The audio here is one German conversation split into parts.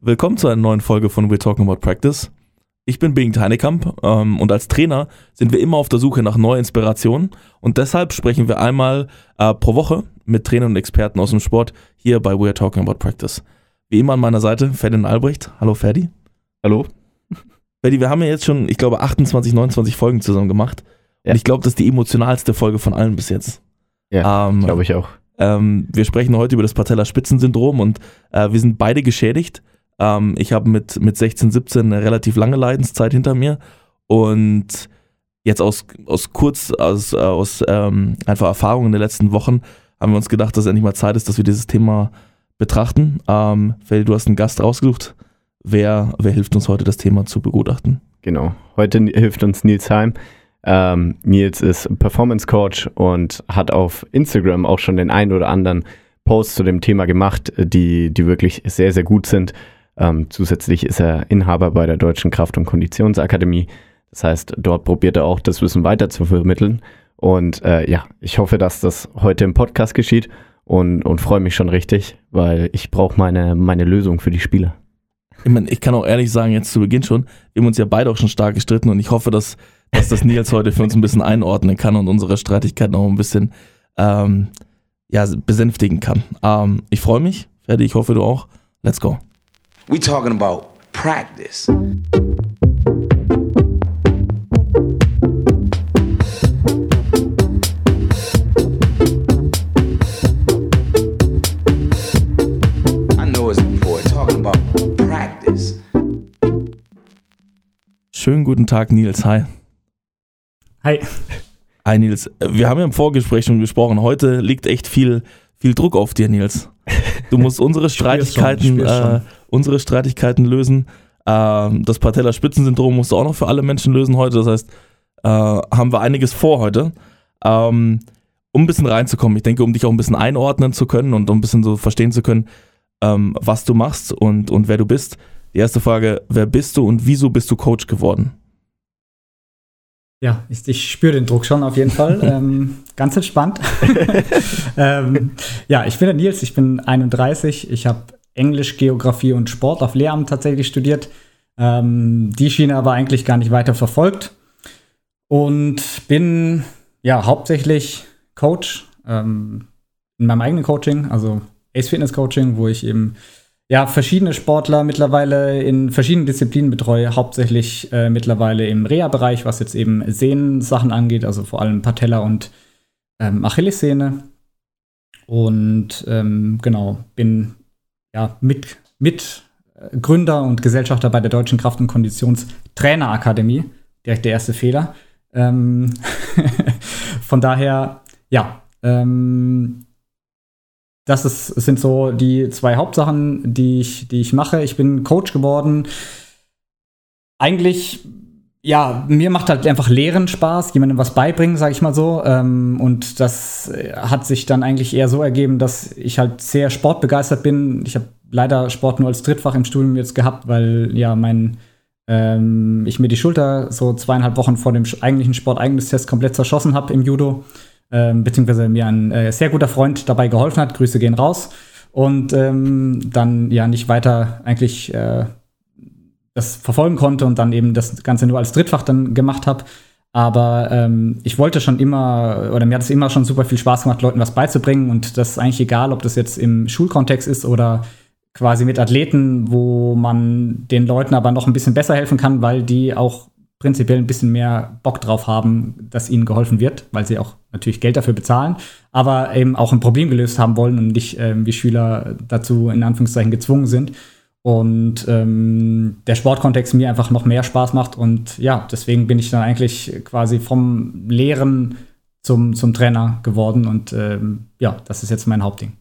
Willkommen zu einer neuen Folge von We're Talking About Practice. Ich bin Bing Heinekamp ähm, und als Trainer sind wir immer auf der Suche nach neuen Inspirationen und deshalb sprechen wir einmal äh, pro Woche mit Trainern und Experten aus dem Sport hier bei We're Talking About Practice. Wie immer an meiner Seite Ferdinand Albrecht. Hallo Ferdi. Hallo. Ferdi, wir haben ja jetzt schon, ich glaube, 28, 29 Folgen zusammen gemacht ja. und ich glaube, das ist die emotionalste Folge von allen bis jetzt. Ja, ähm, glaube ich auch. Ähm, wir sprechen heute über das Patellaspitzensyndrom und äh, wir sind beide geschädigt. Ähm, ich habe mit, mit 16, 17 eine relativ lange Leidenszeit hinter mir und jetzt aus, aus kurz, aus, aus ähm, einfach Erfahrungen in den letzten Wochen haben wir uns gedacht, dass es endlich mal Zeit ist, dass wir dieses Thema betrachten. Ähm, Feli, du hast einen Gast rausgesucht. Wer, wer hilft uns heute, das Thema zu begutachten? Genau, heute hilft uns Nils Heim. Ähm, Nils ist Performance Coach und hat auf Instagram auch schon den einen oder anderen Post zu dem Thema gemacht, die, die wirklich sehr, sehr gut sind. Ähm, zusätzlich ist er Inhaber bei der Deutschen Kraft- und Konditionsakademie. Das heißt, dort probiert er auch das Wissen weiter zu vermitteln. Und äh, ja, ich hoffe, dass das heute im Podcast geschieht und, und freue mich schon richtig, weil ich brauche meine, meine Lösung für die Spieler. Ich, mein, ich kann auch ehrlich sagen, jetzt zu Beginn schon, wir haben uns ja beide auch schon stark gestritten und ich hoffe, dass, dass das Nils heute für uns ein bisschen einordnen kann und unsere Streitigkeiten auch ein bisschen ähm, ja, besänftigen kann. Ähm, ich freue mich, Ferdi, ich hoffe du auch. Let's go. We talking about practice. Schönen guten Tag, Nils. Hi. Hi. Hi, Nils. Wir haben ja im Vorgespräch schon gesprochen. Heute liegt echt viel, viel Druck auf dir, Nils. Du musst unsere Streitigkeiten, äh, unsere Streitigkeiten lösen. Äh, das Patellaspitzensyndrom musst du auch noch für alle Menschen lösen heute. Das heißt, äh, haben wir einiges vor heute. Ähm, um ein bisschen reinzukommen, ich denke, um dich auch ein bisschen einordnen zu können und um ein bisschen so verstehen zu können, ähm, was du machst und, und wer du bist. Die erste Frage, wer bist du und wieso bist du Coach geworden? Ja, ich, ich spüre den Druck schon auf jeden Fall. ähm, ganz entspannt. ähm, ja, ich bin der Nils, ich bin 31. Ich habe Englisch, Geografie und Sport auf Lehramt tatsächlich studiert. Ähm, die Schiene aber eigentlich gar nicht weiter verfolgt. Und bin ja hauptsächlich Coach ähm, in meinem eigenen Coaching, also Ace Fitness Coaching, wo ich eben ja, verschiedene Sportler mittlerweile in verschiedenen Disziplinen betreue, hauptsächlich äh, mittlerweile im Reha-Bereich, was jetzt eben Sehnensachen angeht, also vor allem Patella und ähm, Achillessehne. Und ähm, genau, bin ja mit, mit Gründer und Gesellschafter bei der Deutschen Kraft- und Konditionstrainerakademie. Direkt der erste Fehler. Ähm Von daher, ja, ähm, das ist, sind so die zwei Hauptsachen, die ich, die ich mache. Ich bin Coach geworden. Eigentlich, ja, mir macht halt einfach Lehren Spaß, jemandem was beibringen, sage ich mal so. Ähm, und das hat sich dann eigentlich eher so ergeben, dass ich halt sehr sportbegeistert bin. Ich habe leider Sport nur als Drittfach im Studium jetzt gehabt, weil ja mein ähm, ich mir die Schulter so zweieinhalb Wochen vor dem eigentlichen Sport-Eigenes-Test komplett zerschossen habe im Judo ähm, beziehungsweise mir ein äh, sehr guter Freund dabei geholfen hat. Grüße gehen raus. Und ähm, dann ja nicht weiter eigentlich äh, das verfolgen konnte und dann eben das Ganze nur als Drittfach dann gemacht habe. Aber ähm, ich wollte schon immer, oder mir hat es immer schon super viel Spaß gemacht, Leuten was beizubringen. Und das ist eigentlich egal, ob das jetzt im Schulkontext ist oder quasi mit Athleten, wo man den Leuten aber noch ein bisschen besser helfen kann, weil die auch prinzipiell ein bisschen mehr Bock drauf haben, dass ihnen geholfen wird, weil sie auch natürlich Geld dafür bezahlen, aber eben auch ein Problem gelöst haben wollen und nicht ähm, wie Schüler dazu in Anführungszeichen gezwungen sind. Und ähm, der Sportkontext mir einfach noch mehr Spaß macht. Und ja, deswegen bin ich dann eigentlich quasi vom Lehren zum, zum Trainer geworden. Und ähm, ja, das ist jetzt mein Hauptding.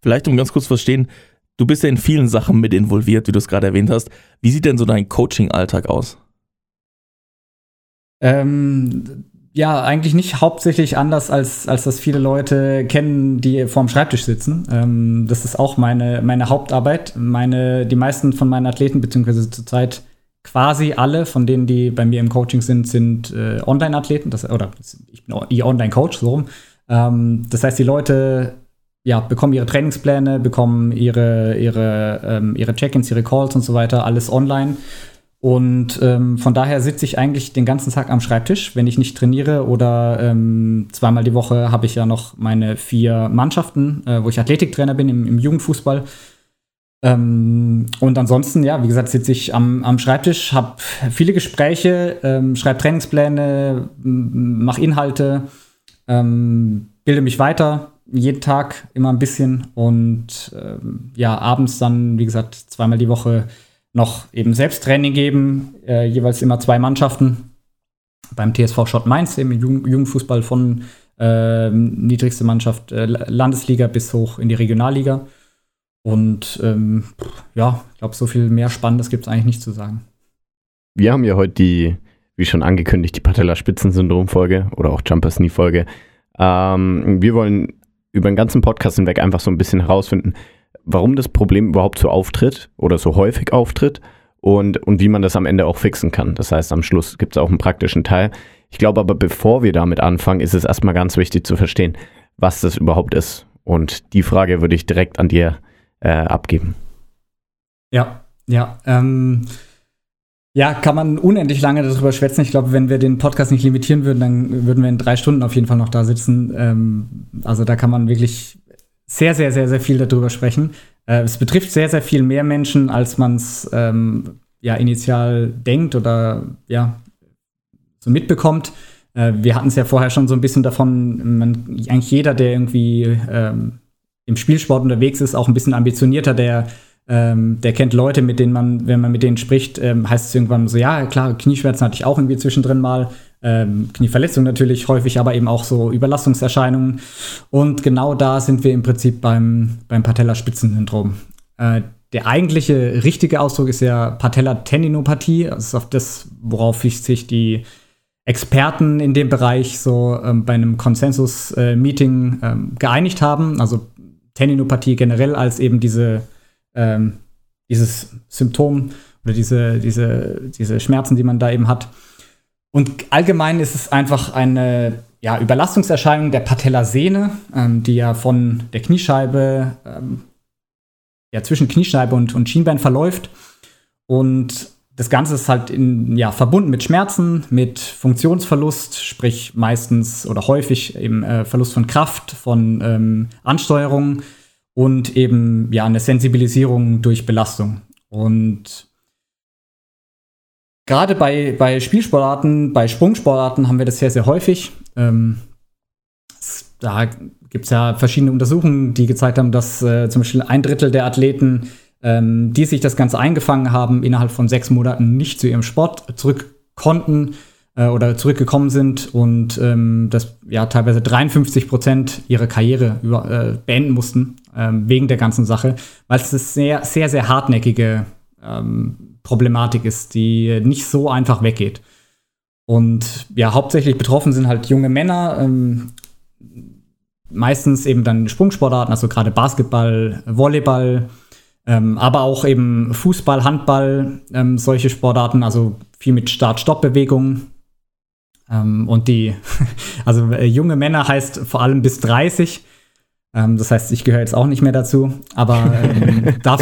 Vielleicht um ganz kurz zu verstehen, du bist ja in vielen Sachen mit involviert, wie du es gerade erwähnt hast. Wie sieht denn so dein Coaching-Alltag aus? Ähm, ja, eigentlich nicht hauptsächlich anders, als, als das viele Leute kennen, die vorm Schreibtisch sitzen. Ähm, das ist auch meine, meine Hauptarbeit. Meine, die meisten von meinen Athleten, beziehungsweise zurzeit quasi alle von denen, die bei mir im Coaching sind, sind äh, Online-Athleten. Oder ich bin ihr Online-Coach, so rum. Ähm, das heißt, die Leute ja, bekommen ihre Trainingspläne, bekommen ihre, ihre, ähm, ihre Check-ins, ihre Calls und so weiter, alles online. Und ähm, von daher sitze ich eigentlich den ganzen Tag am Schreibtisch, wenn ich nicht trainiere oder ähm, zweimal die Woche habe ich ja noch meine vier Mannschaften, äh, wo ich Athletiktrainer bin im, im Jugendfußball. Ähm, und ansonsten, ja, wie gesagt, sitze ich am, am Schreibtisch, habe viele Gespräche, ähm, schreibe Trainingspläne, mache Inhalte, ähm, bilde mich weiter, jeden Tag immer ein bisschen und ähm, ja, abends dann, wie gesagt, zweimal die Woche noch eben Selbsttraining geben, äh, jeweils immer zwei Mannschaften. Beim TSV Schott Mainz, im Jugendfußball von äh, niedrigste Mannschaft äh, Landesliga bis hoch in die Regionalliga. Und ähm, ja, ich glaube, so viel mehr Spannendes gibt es eigentlich nicht zu sagen. Wir haben ja heute die, wie schon angekündigt, die Patella-Spitzensyndrom-Folge oder auch Jumper-Knee-Folge. Ähm, wir wollen über den ganzen Podcast hinweg einfach so ein bisschen herausfinden, warum das Problem überhaupt so auftritt oder so häufig auftritt und, und wie man das am Ende auch fixen kann. Das heißt, am Schluss gibt es auch einen praktischen Teil. Ich glaube aber, bevor wir damit anfangen, ist es erstmal ganz wichtig zu verstehen, was das überhaupt ist. Und die Frage würde ich direkt an dir äh, abgeben. Ja, ja. Ähm, ja, kann man unendlich lange darüber schwätzen. Ich glaube, wenn wir den Podcast nicht limitieren würden, dann würden wir in drei Stunden auf jeden Fall noch da sitzen. Ähm, also da kann man wirklich sehr, sehr, sehr, sehr viel darüber sprechen. Äh, es betrifft sehr, sehr viel mehr Menschen, als man es ähm, ja initial denkt oder ja so mitbekommt. Äh, wir hatten es ja vorher schon so ein bisschen davon, man, eigentlich jeder, der irgendwie ähm, im Spielsport unterwegs ist, auch ein bisschen ambitionierter, der ähm, der kennt Leute, mit denen man, wenn man mit denen spricht, ähm, heißt es irgendwann so, ja, klar, Knieschmerzen hatte ich auch irgendwie zwischendrin mal. Ähm, Knieverletzung natürlich häufig, aber eben auch so Überlastungserscheinungen. Und genau da sind wir im Prinzip beim, beim Patellaspitzensyndrom. Äh, der eigentliche richtige Ausdruck ist ja Patellatendinopathie. Das ist auf das, worauf sich die Experten in dem Bereich so ähm, bei einem Konsensus-Meeting äh, ähm, geeinigt haben. Also Tendinopathie generell als eben diese, ähm, dieses Symptom oder diese, diese, diese Schmerzen, die man da eben hat. Und allgemein ist es einfach eine ja, Überlastungserscheinung der Patellasehne, ähm, die ja von der Kniescheibe, ähm, ja, zwischen Kniescheibe und, und Schienbein verläuft. Und das Ganze ist halt in, ja, verbunden mit Schmerzen, mit Funktionsverlust, sprich meistens oder häufig eben äh, Verlust von Kraft, von ähm, Ansteuerung und eben ja eine Sensibilisierung durch Belastung. Und gerade bei, bei Spielsportarten, bei Sprungsportarten haben wir das sehr, sehr häufig. Ähm, da gibt es ja verschiedene Untersuchungen, die gezeigt haben, dass äh, zum Beispiel ein Drittel der Athleten, ähm, die sich das Ganze eingefangen haben, innerhalb von sechs Monaten nicht zu ihrem Sport zurück konnten äh, oder zurückgekommen sind und ähm, das ja teilweise 53 Prozent ihrer Karriere über, äh, beenden mussten ähm, wegen der ganzen Sache, weil es eine sehr, sehr, sehr hartnäckige ähm, Problematik ist, die nicht so einfach weggeht. Und ja, hauptsächlich betroffen sind halt junge Männer, ähm, meistens eben dann Sprungsportarten, also gerade Basketball, Volleyball, ähm, aber auch eben Fußball, Handball, ähm, solche Sportarten, also viel mit Start-Stopp-Bewegungen. Ähm, und die, also äh, junge Männer heißt vor allem bis 30. Ähm, das heißt, ich gehöre jetzt auch nicht mehr dazu, aber ähm, darf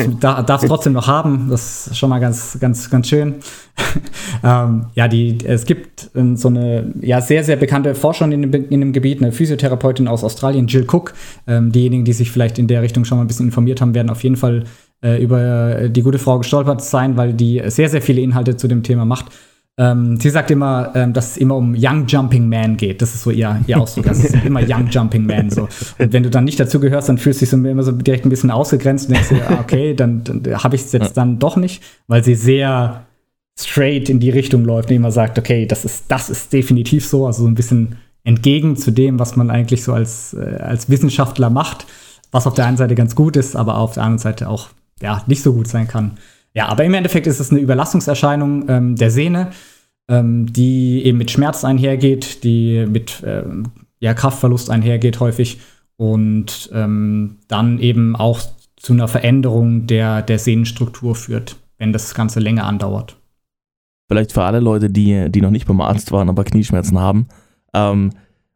es trotzdem noch haben. Das ist schon mal ganz, ganz, ganz schön. ähm, ja, die, es gibt ähm, so eine ja, sehr, sehr bekannte Forscherin in dem, in dem Gebiet, eine Physiotherapeutin aus Australien, Jill Cook. Ähm, diejenigen, die sich vielleicht in der Richtung schon mal ein bisschen informiert haben, werden auf jeden Fall äh, über die gute Frau gestolpert sein, weil die sehr, sehr viele Inhalte zu dem Thema macht. Ähm, sie sagt immer, ähm, dass es immer um Young Jumping Man geht. Das ist so ihr, ihr Ausdruck. Das ist immer Young Jumping Man. So. Und wenn du dann nicht dazu gehörst, dann fühlst du dich so immer so direkt ein bisschen ausgegrenzt und denkst dir, ah, okay, dann, dann habe ich es jetzt dann doch nicht, weil sie sehr straight in die Richtung läuft und immer sagt, okay, das ist, das ist definitiv so. Also so ein bisschen entgegen zu dem, was man eigentlich so als, äh, als Wissenschaftler macht, was auf der einen Seite ganz gut ist, aber auf der anderen Seite auch ja, nicht so gut sein kann. Ja, aber im Endeffekt ist es eine Überlastungserscheinung ähm, der Sehne, ähm, die eben mit Schmerz einhergeht, die mit ähm, ja, Kraftverlust einhergeht häufig und ähm, dann eben auch zu einer Veränderung der, der Sehnenstruktur führt, wenn das Ganze länger andauert. Vielleicht für alle Leute, die, die noch nicht beim Arzt waren, aber Knieschmerzen haben. Ähm,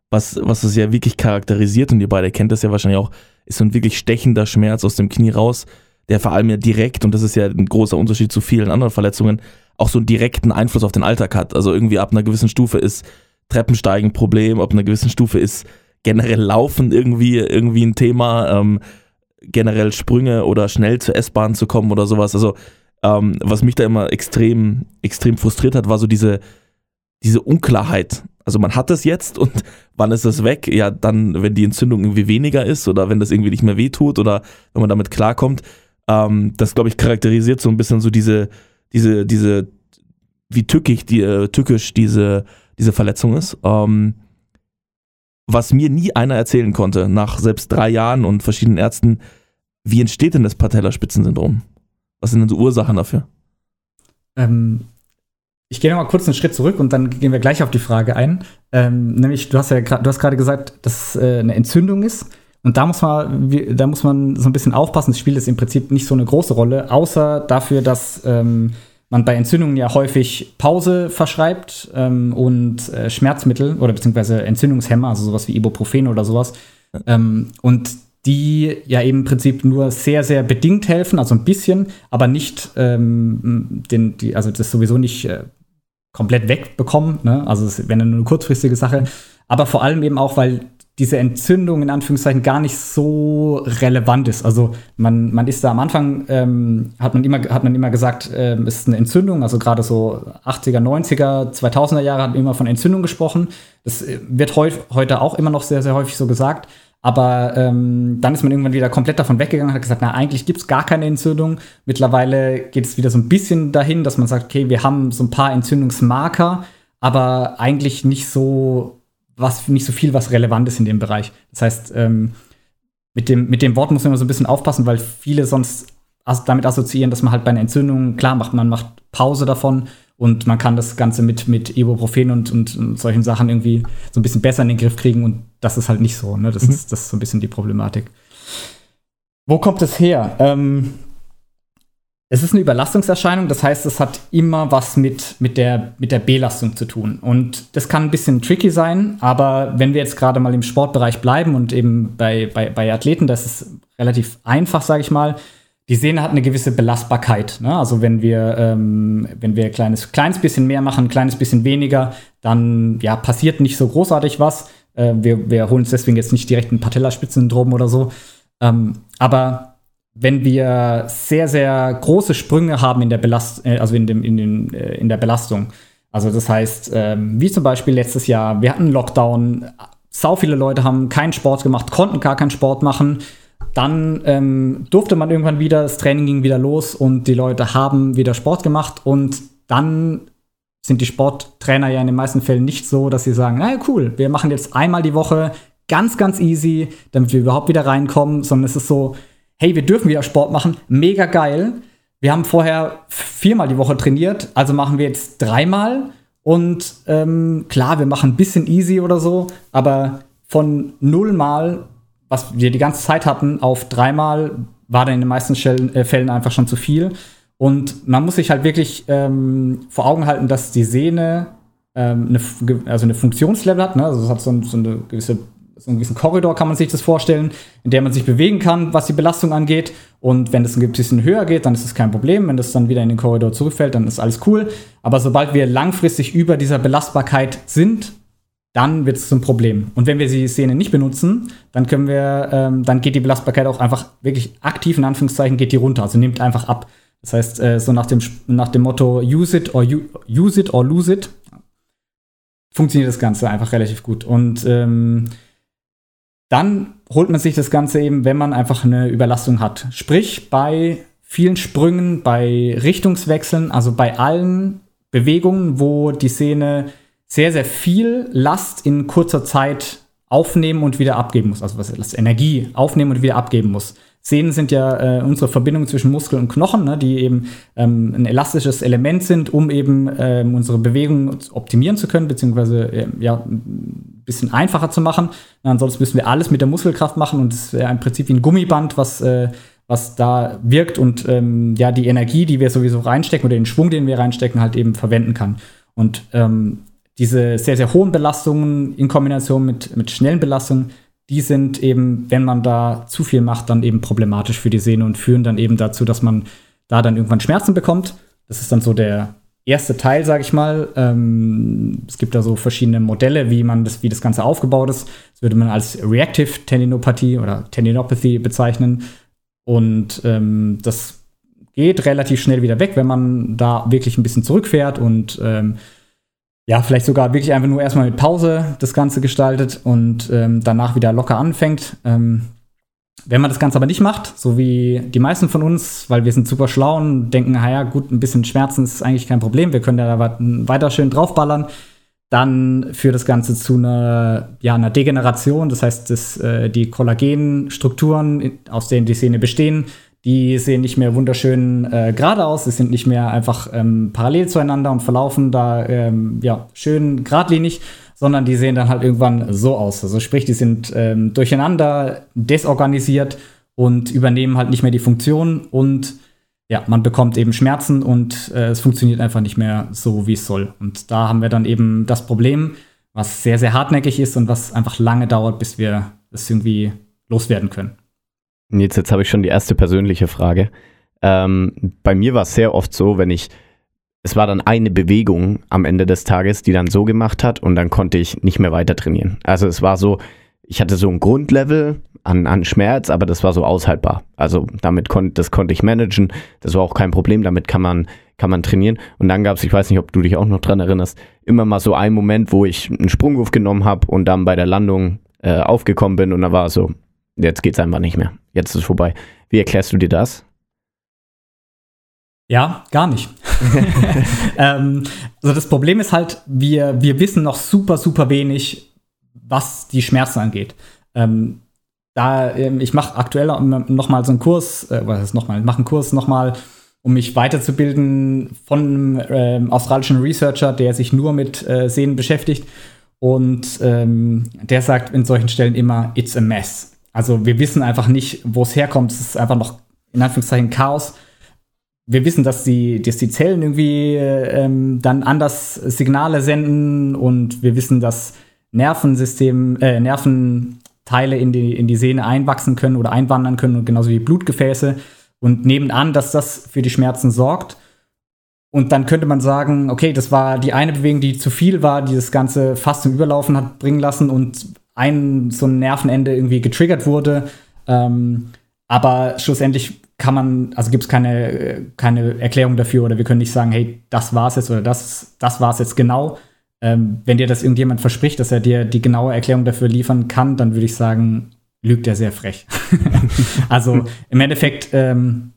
was, was es ja wirklich charakterisiert, und ihr beide kennt das ja wahrscheinlich auch, ist so ein wirklich stechender Schmerz aus dem Knie raus, der vor allem ja direkt, und das ist ja ein großer Unterschied zu vielen anderen Verletzungen, auch so einen direkten Einfluss auf den Alltag hat. Also irgendwie ab einer gewissen Stufe ist Treppensteigen ein Problem, ab einer gewissen Stufe ist generell Laufen irgendwie, irgendwie ein Thema, ähm, generell Sprünge oder schnell zur S-Bahn zu kommen oder sowas. Also ähm, was mich da immer extrem, extrem frustriert hat, war so diese, diese Unklarheit. Also man hat es jetzt und wann ist es weg? Ja, dann, wenn die Entzündung irgendwie weniger ist oder wenn das irgendwie nicht mehr wehtut oder wenn man damit klarkommt. Ähm, das, glaube ich, charakterisiert so ein bisschen so diese, diese, diese, wie tückig, die, äh, tückisch diese, diese Verletzung ist. Ähm, was mir nie einer erzählen konnte, nach selbst drei Jahren und verschiedenen Ärzten, wie entsteht denn das Patellaspitzensyndrom? Was sind denn so Ursachen dafür? Ähm, ich gehe noch mal kurz einen Schritt zurück und dann gehen wir gleich auf die Frage ein. Ähm, nämlich, du hast ja gerade gesagt, dass es äh, eine Entzündung ist. Und da muss man, da muss man so ein bisschen aufpassen. Das spielt jetzt im Prinzip nicht so eine große Rolle, außer dafür, dass ähm, man bei Entzündungen ja häufig Pause verschreibt ähm, und äh, Schmerzmittel oder beziehungsweise Entzündungshemmer, also sowas wie Ibuprofen oder sowas. Ähm, und die ja eben im Prinzip nur sehr, sehr bedingt helfen, also ein bisschen, aber nicht ähm, den, die, also das sowieso nicht äh, komplett wegbekommen. Ne? Also es wäre nur eine kurzfristige Sache. Aber vor allem eben auch, weil diese Entzündung in Anführungszeichen gar nicht so relevant ist. Also man, man ist da am Anfang, ähm, hat, man immer, hat man immer gesagt, ähm, ist eine Entzündung, also gerade so 80er, 90er, 2000er Jahre hat man immer von Entzündung gesprochen. Das äh, wird heu heute auch immer noch sehr, sehr häufig so gesagt. Aber ähm, dann ist man irgendwann wieder komplett davon weggegangen und hat gesagt, na, eigentlich gibt es gar keine Entzündung. Mittlerweile geht es wieder so ein bisschen dahin, dass man sagt, okay, wir haben so ein paar Entzündungsmarker, aber eigentlich nicht so, was, nicht so viel, was relevant ist in dem Bereich. Das heißt, ähm, mit, dem, mit dem Wort muss man immer so ein bisschen aufpassen, weil viele sonst damit assoziieren, dass man halt bei einer Entzündung, klar macht, man macht Pause davon und man kann das Ganze mit, mit Ibuprofen und, und, und, solchen Sachen irgendwie so ein bisschen besser in den Griff kriegen. Und das ist halt nicht so. Ne? Das, mhm. ist, das ist so ein bisschen die Problematik. Wo kommt es her? Ähm, es ist eine Überlastungserscheinung, das heißt, es hat immer was mit, mit, der, mit der Belastung zu tun. Und das kann ein bisschen tricky sein, aber wenn wir jetzt gerade mal im Sportbereich bleiben und eben bei, bei, bei Athleten, das ist relativ einfach, sage ich mal, die Sehne hat eine gewisse Belastbarkeit. Ne? Also wenn wir, ähm, wenn wir ein kleines, kleines bisschen mehr machen, ein kleines bisschen weniger, dann ja, passiert nicht so großartig was. Äh, wir, wir holen uns deswegen jetzt nicht direkt ein Patellaspitzensyndrom oder so. Ähm, aber wenn wir sehr, sehr große Sprünge haben in der, Belast äh, also in, dem, in, den, äh, in der Belastung, also das heißt, ähm, wie zum Beispiel letztes Jahr, wir hatten Lockdown, sau viele Leute haben keinen Sport gemacht, konnten gar keinen Sport machen. Dann ähm, durfte man irgendwann wieder, das Training ging wieder los und die Leute haben wieder Sport gemacht und dann sind die Sporttrainer ja in den meisten Fällen nicht so, dass sie sagen, naja, cool, wir machen jetzt einmal die Woche ganz, ganz easy, damit wir überhaupt wieder reinkommen, sondern es ist so, hey, wir dürfen wieder Sport machen, mega geil. Wir haben vorher viermal die Woche trainiert, also machen wir jetzt dreimal. Und ähm, klar, wir machen ein bisschen easy oder so, aber von null Mal was wir die ganze Zeit hatten, auf dreimal war dann in den meisten äh, Fällen einfach schon zu viel. Und man muss sich halt wirklich ähm, vor Augen halten, dass die Sehne ähm, eine, also eine Funktionslevel hat. Ne? Also es hat so, so, eine gewisse, so einen gewissen Korridor, kann man sich das vorstellen, in der man sich bewegen kann, was die Belastung angeht. Und wenn es ein bisschen höher geht, dann ist es kein Problem. Wenn das dann wieder in den Korridor zurückfällt, dann ist alles cool. Aber sobald wir langfristig über dieser Belastbarkeit sind, dann wird es zum Problem. Und wenn wir die Szene nicht benutzen, dann können wir, ähm, dann geht die Belastbarkeit auch einfach wirklich aktiv in Anführungszeichen geht die runter, also nimmt einfach ab. Das heißt, äh, so nach dem, nach dem Motto use it or use it or lose it, funktioniert das Ganze einfach relativ gut. Und ähm, dann holt man sich das Ganze eben, wenn man einfach eine Überlastung hat. Sprich, bei vielen Sprüngen, bei Richtungswechseln, also bei allen Bewegungen, wo die Szene sehr, sehr viel Last in kurzer Zeit aufnehmen und wieder abgeben muss. Also was ist Energie aufnehmen und wieder abgeben muss. Sehnen sind ja äh, unsere Verbindung zwischen Muskel und Knochen, ne, die eben ähm, ein elastisches Element sind, um eben ähm, unsere Bewegung optimieren zu können, beziehungsweise äh, ja, bisschen einfacher zu machen. ansonsten müssen wir alles mit der Muskelkraft machen und es wäre im Prinzip wie ein Gummiband, was, äh, was da wirkt und ähm, ja, die Energie, die wir sowieso reinstecken oder den Schwung, den wir reinstecken, halt eben verwenden kann. Und ähm, diese sehr, sehr hohen Belastungen in Kombination mit, mit schnellen Belastungen, die sind eben, wenn man da zu viel macht, dann eben problematisch für die Sehne und führen dann eben dazu, dass man da dann irgendwann Schmerzen bekommt. Das ist dann so der erste Teil, sage ich mal. Ähm, es gibt da so verschiedene Modelle, wie man das, wie das Ganze aufgebaut ist. Das würde man als Reactive Tendinopathie oder Tendinopathy bezeichnen. Und ähm, das geht relativ schnell wieder weg, wenn man da wirklich ein bisschen zurückfährt und ähm, ja, vielleicht sogar wirklich einfach nur erstmal mit Pause das Ganze gestaltet und ähm, danach wieder locker anfängt. Wenn man das Ganze aber nicht macht, so wie die meisten von uns, weil wir sind super schlau und denken, naja, gut, ein bisschen Schmerzen ist eigentlich kein Problem, wir können da weiter schön draufballern, dann führt das Ganze zu einer, ja, einer Degeneration. Das heißt, dass, äh, die Kollagenstrukturen, aus denen die Sehne bestehen, die sehen nicht mehr wunderschön äh, gerade aus, sie sind nicht mehr einfach ähm, parallel zueinander und verlaufen da ähm, ja, schön geradlinig, sondern die sehen dann halt irgendwann so aus. Also sprich, die sind ähm, durcheinander, desorganisiert und übernehmen halt nicht mehr die Funktion und ja, man bekommt eben Schmerzen und äh, es funktioniert einfach nicht mehr so, wie es soll. Und da haben wir dann eben das Problem, was sehr, sehr hartnäckig ist und was einfach lange dauert, bis wir das irgendwie loswerden können. Jetzt, jetzt habe ich schon die erste persönliche Frage. Ähm, bei mir war es sehr oft so, wenn ich, es war dann eine Bewegung am Ende des Tages, die dann so gemacht hat und dann konnte ich nicht mehr weiter trainieren. Also es war so, ich hatte so ein Grundlevel an, an Schmerz, aber das war so aushaltbar. Also damit konnte, das konnte ich managen, das war auch kein Problem, damit kann man, kann man trainieren. Und dann gab es, ich weiß nicht, ob du dich auch noch dran erinnerst, immer mal so einen Moment, wo ich einen Sprungwurf genommen habe und dann bei der Landung äh, aufgekommen bin und da war es so, Jetzt geht es einfach nicht mehr. Jetzt ist es vorbei. Wie erklärst du dir das? Ja, gar nicht. ähm, also das Problem ist halt, wir, wir wissen noch super, super wenig, was die Schmerzen angeht. Ähm, da, ähm, ich mache aktuell noch mal so einen Kurs, äh, was ist noch mal, ich mache einen Kurs noch mal, um mich weiterzubilden von einem ähm, australischen Researcher, der sich nur mit äh, Sehnen beschäftigt. Und ähm, der sagt in solchen Stellen immer, it's a mess. Also wir wissen einfach nicht, wo es herkommt. Es ist einfach noch in Anführungszeichen Chaos. Wir wissen, dass die, dass die Zellen irgendwie ähm, dann anders Signale senden und wir wissen, dass Nervensystem, äh, Nerventeile in die, in die Sehne einwachsen können oder einwandern können und genauso wie Blutgefäße. Und nebenan, dass das für die Schmerzen sorgt. Und dann könnte man sagen, okay, das war die eine Bewegung, die zu viel war, die das Ganze fast zum Überlaufen hat bringen lassen und ein so ein Nervenende irgendwie getriggert wurde. Ähm, aber schlussendlich kann man, also gibt es keine, keine Erklärung dafür oder wir können nicht sagen, hey, das war's jetzt oder das, das war's jetzt genau. Ähm, wenn dir das irgendjemand verspricht, dass er dir die genaue Erklärung dafür liefern kann, dann würde ich sagen, lügt er sehr frech. also im Endeffekt ähm,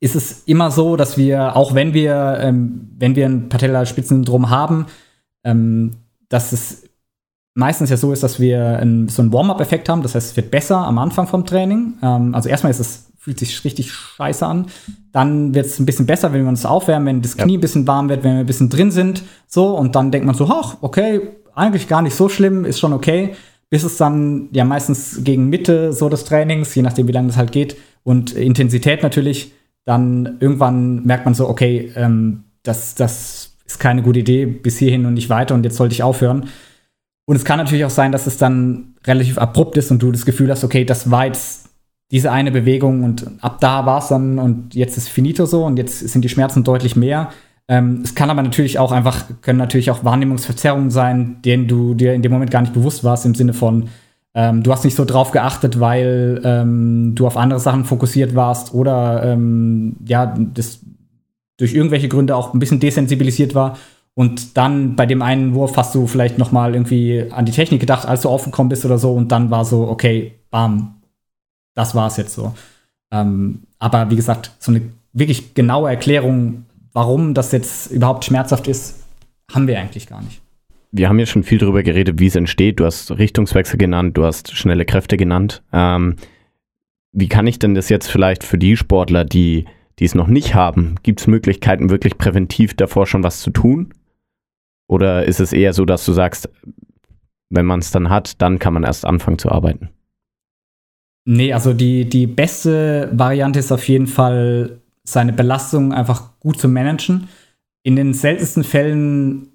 ist es immer so, dass wir, auch wenn wir, ähm, wenn wir ein Patellaspitzensyndrom haben, ähm, dass es meistens ja so ist, dass wir ein, so einen Warm-up-Effekt haben. Das heißt, es wird besser am Anfang vom Training. Ähm, also erstmal ist es, fühlt sich richtig scheiße an. Dann wird es ein bisschen besser, wenn wir uns aufwärmen, wenn das Knie ja. ein bisschen warm wird, wenn wir ein bisschen drin sind. So, und dann denkt man so, ach, okay, eigentlich gar nicht so schlimm, ist schon okay. Bis es dann ja meistens gegen Mitte so des Trainings, je nachdem wie lange das halt geht, und Intensität natürlich, dann irgendwann merkt man so, okay, ähm, das, das ist keine gute Idee, bis hierhin und nicht weiter und jetzt sollte ich aufhören. Und es kann natürlich auch sein, dass es dann relativ abrupt ist und du das Gefühl hast, okay, das war jetzt diese eine Bewegung und ab da war es dann und jetzt ist finito so und jetzt sind die Schmerzen deutlich mehr. Ähm, es kann aber natürlich auch einfach, können natürlich auch Wahrnehmungsverzerrungen sein, denen du dir in dem Moment gar nicht bewusst warst, im Sinne von, ähm, du hast nicht so drauf geachtet, weil ähm, du auf andere Sachen fokussiert warst oder ähm, ja, das durch irgendwelche Gründe auch ein bisschen desensibilisiert war und dann bei dem einen Wurf hast du vielleicht noch mal irgendwie an die Technik gedacht, als du aufgekommen bist oder so. Und dann war so, okay, bam, das war es jetzt so. Ähm, aber wie gesagt, so eine wirklich genaue Erklärung, warum das jetzt überhaupt schmerzhaft ist, haben wir eigentlich gar nicht. Wir haben ja schon viel darüber geredet, wie es entsteht. Du hast Richtungswechsel genannt, du hast schnelle Kräfte genannt. Ähm, wie kann ich denn das jetzt vielleicht für die Sportler, die, die es noch nicht haben, gibt es Möglichkeiten, wirklich präventiv davor schon was zu tun? Oder ist es eher so, dass du sagst, wenn man es dann hat, dann kann man erst anfangen zu arbeiten? Nee, also die, die beste Variante ist auf jeden Fall, seine Belastung einfach gut zu managen. In den seltensten Fällen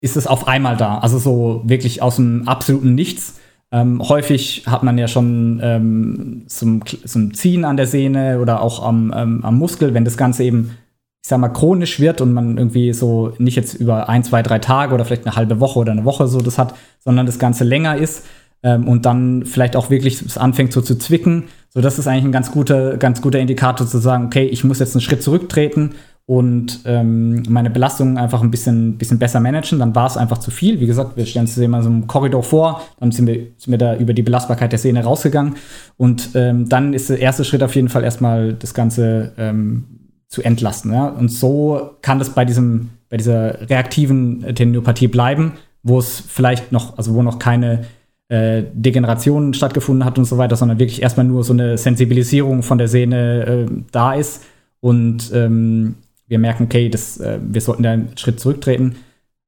ist es auf einmal da. Also so wirklich aus dem absoluten Nichts. Ähm, häufig hat man ja schon ähm, zum, zum Ziehen an der Sehne oder auch am, ähm, am Muskel, wenn das Ganze eben, ich sag mal, chronisch wird und man irgendwie so nicht jetzt über ein, zwei, drei Tage oder vielleicht eine halbe Woche oder eine Woche so das hat, sondern das Ganze länger ist ähm, und dann vielleicht auch wirklich es anfängt so zu zwicken. So, das ist eigentlich ein ganz guter, ganz guter Indikator zu sagen, okay, ich muss jetzt einen Schritt zurücktreten und ähm, meine Belastungen einfach ein bisschen, bisschen besser managen. Dann war es einfach zu viel. Wie gesagt, wir stellen uns immer so einen Korridor vor, dann sind wir, sind wir da über die Belastbarkeit der Sehne rausgegangen. Und ähm, dann ist der erste Schritt auf jeden Fall erstmal das Ganze ähm, zu entlasten. Ja? Und so kann das bei diesem, bei dieser reaktiven Tendinopathie bleiben, wo es vielleicht noch, also wo noch keine äh, Degeneration stattgefunden hat und so weiter, sondern wirklich erstmal nur so eine Sensibilisierung von der Sehne äh, da ist. Und ähm, wir merken, okay, das, äh, wir sollten da einen Schritt zurücktreten.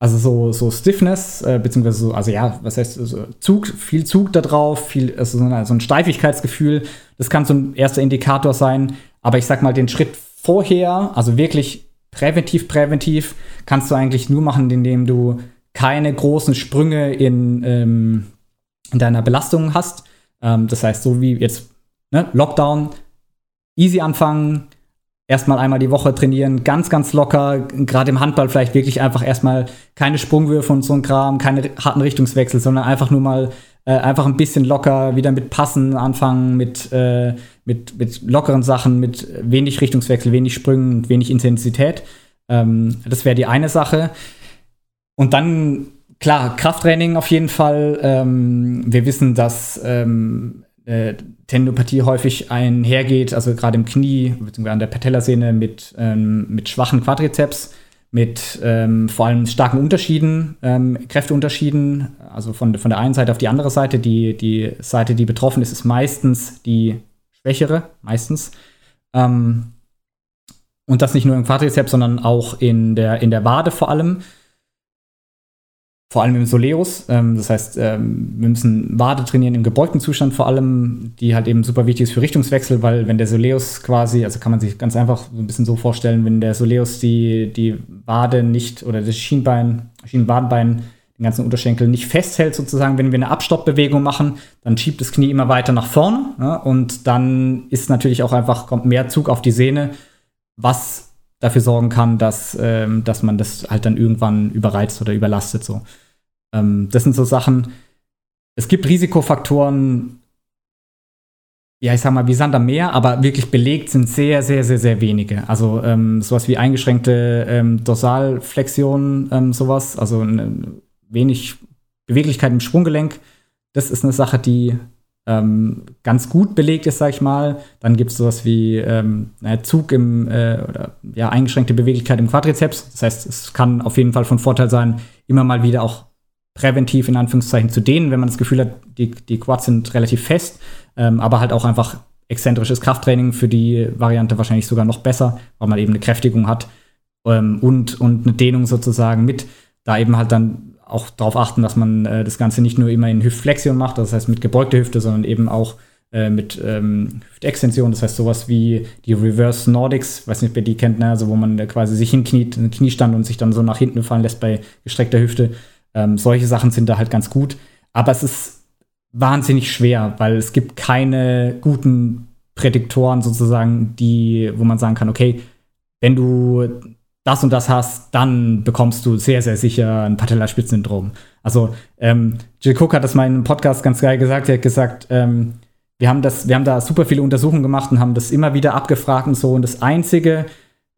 Also so, so Stiffness, äh, beziehungsweise so, also ja, was heißt so Zug, viel Zug da drauf, viel, also so, eine, so ein Steifigkeitsgefühl, das kann so ein erster Indikator sein. Aber ich sag mal, den Schritt vorher, also wirklich präventiv, präventiv, kannst du eigentlich nur machen, indem du keine großen Sprünge in, ähm, in deiner Belastung hast. Ähm, das heißt, so wie jetzt ne, Lockdown, easy anfangen, erstmal einmal die Woche trainieren, ganz, ganz locker, gerade im Handball vielleicht wirklich einfach erstmal keine Sprungwürfe und so ein Kram, keine harten Richtungswechsel, sondern einfach nur mal äh, einfach ein bisschen locker wieder mit Passen anfangen, mit, äh, mit, mit lockeren Sachen, mit wenig Richtungswechsel, wenig Sprüngen und wenig Intensität. Ähm, das wäre die eine Sache. Und dann, klar, Krafttraining auf jeden Fall. Ähm, wir wissen, dass ähm, äh, Tendinopathie häufig einhergeht, also gerade im Knie, beziehungsweise an der Patellasehne mit, ähm, mit schwachen Quadrizeps, mit ähm, vor allem starken Unterschieden, ähm, Kräfteunterschieden, also von, von der einen Seite auf die andere Seite. Die, die Seite, die betroffen ist, ist meistens die schwächere, meistens. Ähm, und das nicht nur im Quadrizeps, sondern auch in der, in der Wade vor allem vor allem im Soleus. Ähm, das heißt, ähm, wir müssen Wade trainieren im gebeugten Zustand vor allem, die halt eben super wichtig ist für Richtungswechsel, weil wenn der Soleus quasi, also kann man sich ganz einfach so ein bisschen so vorstellen, wenn der Soleus die, die Wade nicht oder das Schienbein, Schienenwadenbein, den ganzen Unterschenkel nicht festhält sozusagen, wenn wir eine Abstoppbewegung machen, dann schiebt das Knie immer weiter nach vorne ja, und dann ist natürlich auch einfach, kommt mehr Zug auf die Sehne, was dafür sorgen kann, dass, ähm, dass man das halt dann irgendwann überreizt oder überlastet. So. Ähm, das sind so Sachen. Es gibt Risikofaktoren, ja, ich sag mal, wie Sand am Meer, aber wirklich belegt sind sehr, sehr, sehr, sehr wenige. Also ähm, sowas wie eingeschränkte ähm, Dorsalflexion, ähm, sowas, also wenig Beweglichkeit im Sprunggelenk. Das ist eine Sache, die ähm, ganz gut belegt ist, sag ich mal. Dann gibt es sowas wie ähm, Zug im äh, oder ja, eingeschränkte Beweglichkeit im Quadrizeps. Das heißt, es kann auf jeden Fall von Vorteil sein, immer mal wieder auch präventiv in Anführungszeichen zu dehnen, wenn man das Gefühl hat, die, die Quads sind relativ fest, ähm, aber halt auch einfach exzentrisches Krafttraining für die Variante wahrscheinlich sogar noch besser, weil man eben eine Kräftigung hat ähm, und, und eine Dehnung sozusagen mit, da eben halt dann auch darauf achten, dass man äh, das Ganze nicht nur immer in Hüftflexion macht, das heißt mit gebeugter Hüfte, sondern eben auch äh, mit ähm, Hüftextension, das heißt sowas wie die Reverse Nordics, weiß nicht, wer die kennt, ne? also wo man quasi sich hinkniet, einen Kniestand und sich dann so nach hinten fallen lässt bei gestreckter Hüfte. Ähm, solche Sachen sind da halt ganz gut, aber es ist wahnsinnig schwer, weil es gibt keine guten Prädiktoren sozusagen, die, wo man sagen kann, okay, wenn du das und das hast, dann bekommst du sehr, sehr sicher ein Patellaspitz-Syndrom. Also ähm, Jill Cook hat das mal in einem Podcast ganz geil gesagt. Er hat gesagt, ähm, wir haben das, wir haben da super viele Untersuchungen gemacht und haben das immer wieder abgefragt und so. Und das einzige,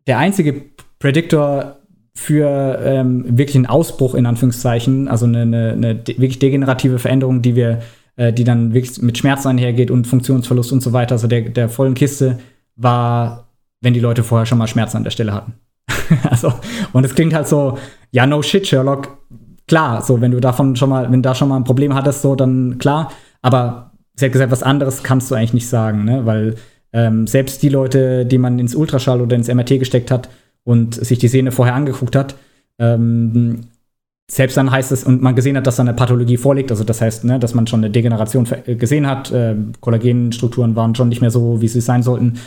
der einzige Prädiktor für ähm, wirklich einen Ausbruch in Anführungszeichen, also eine, eine, eine wirklich degenerative Veränderung, die wir, äh, die dann wirklich mit Schmerz einhergeht und Funktionsverlust und so weiter, also der, der vollen Kiste, war, wenn die Leute vorher schon mal Schmerzen an der Stelle hatten. also, und es klingt halt so, ja, no shit, Sherlock. Klar, so, wenn du davon schon mal, wenn da schon mal ein Problem hattest, so, dann klar. Aber sie hat gesagt, was anderes kannst du eigentlich nicht sagen, ne? Weil ähm, selbst die Leute, die man ins Ultraschall oder ins MRT gesteckt hat und sich die Sehne vorher angeguckt hat, ähm, selbst dann heißt es, und man gesehen hat, dass da eine Pathologie vorliegt, also das heißt, ne, dass man schon eine Degeneration gesehen hat, äh, Kollagenstrukturen waren schon nicht mehr so, wie sie sein sollten,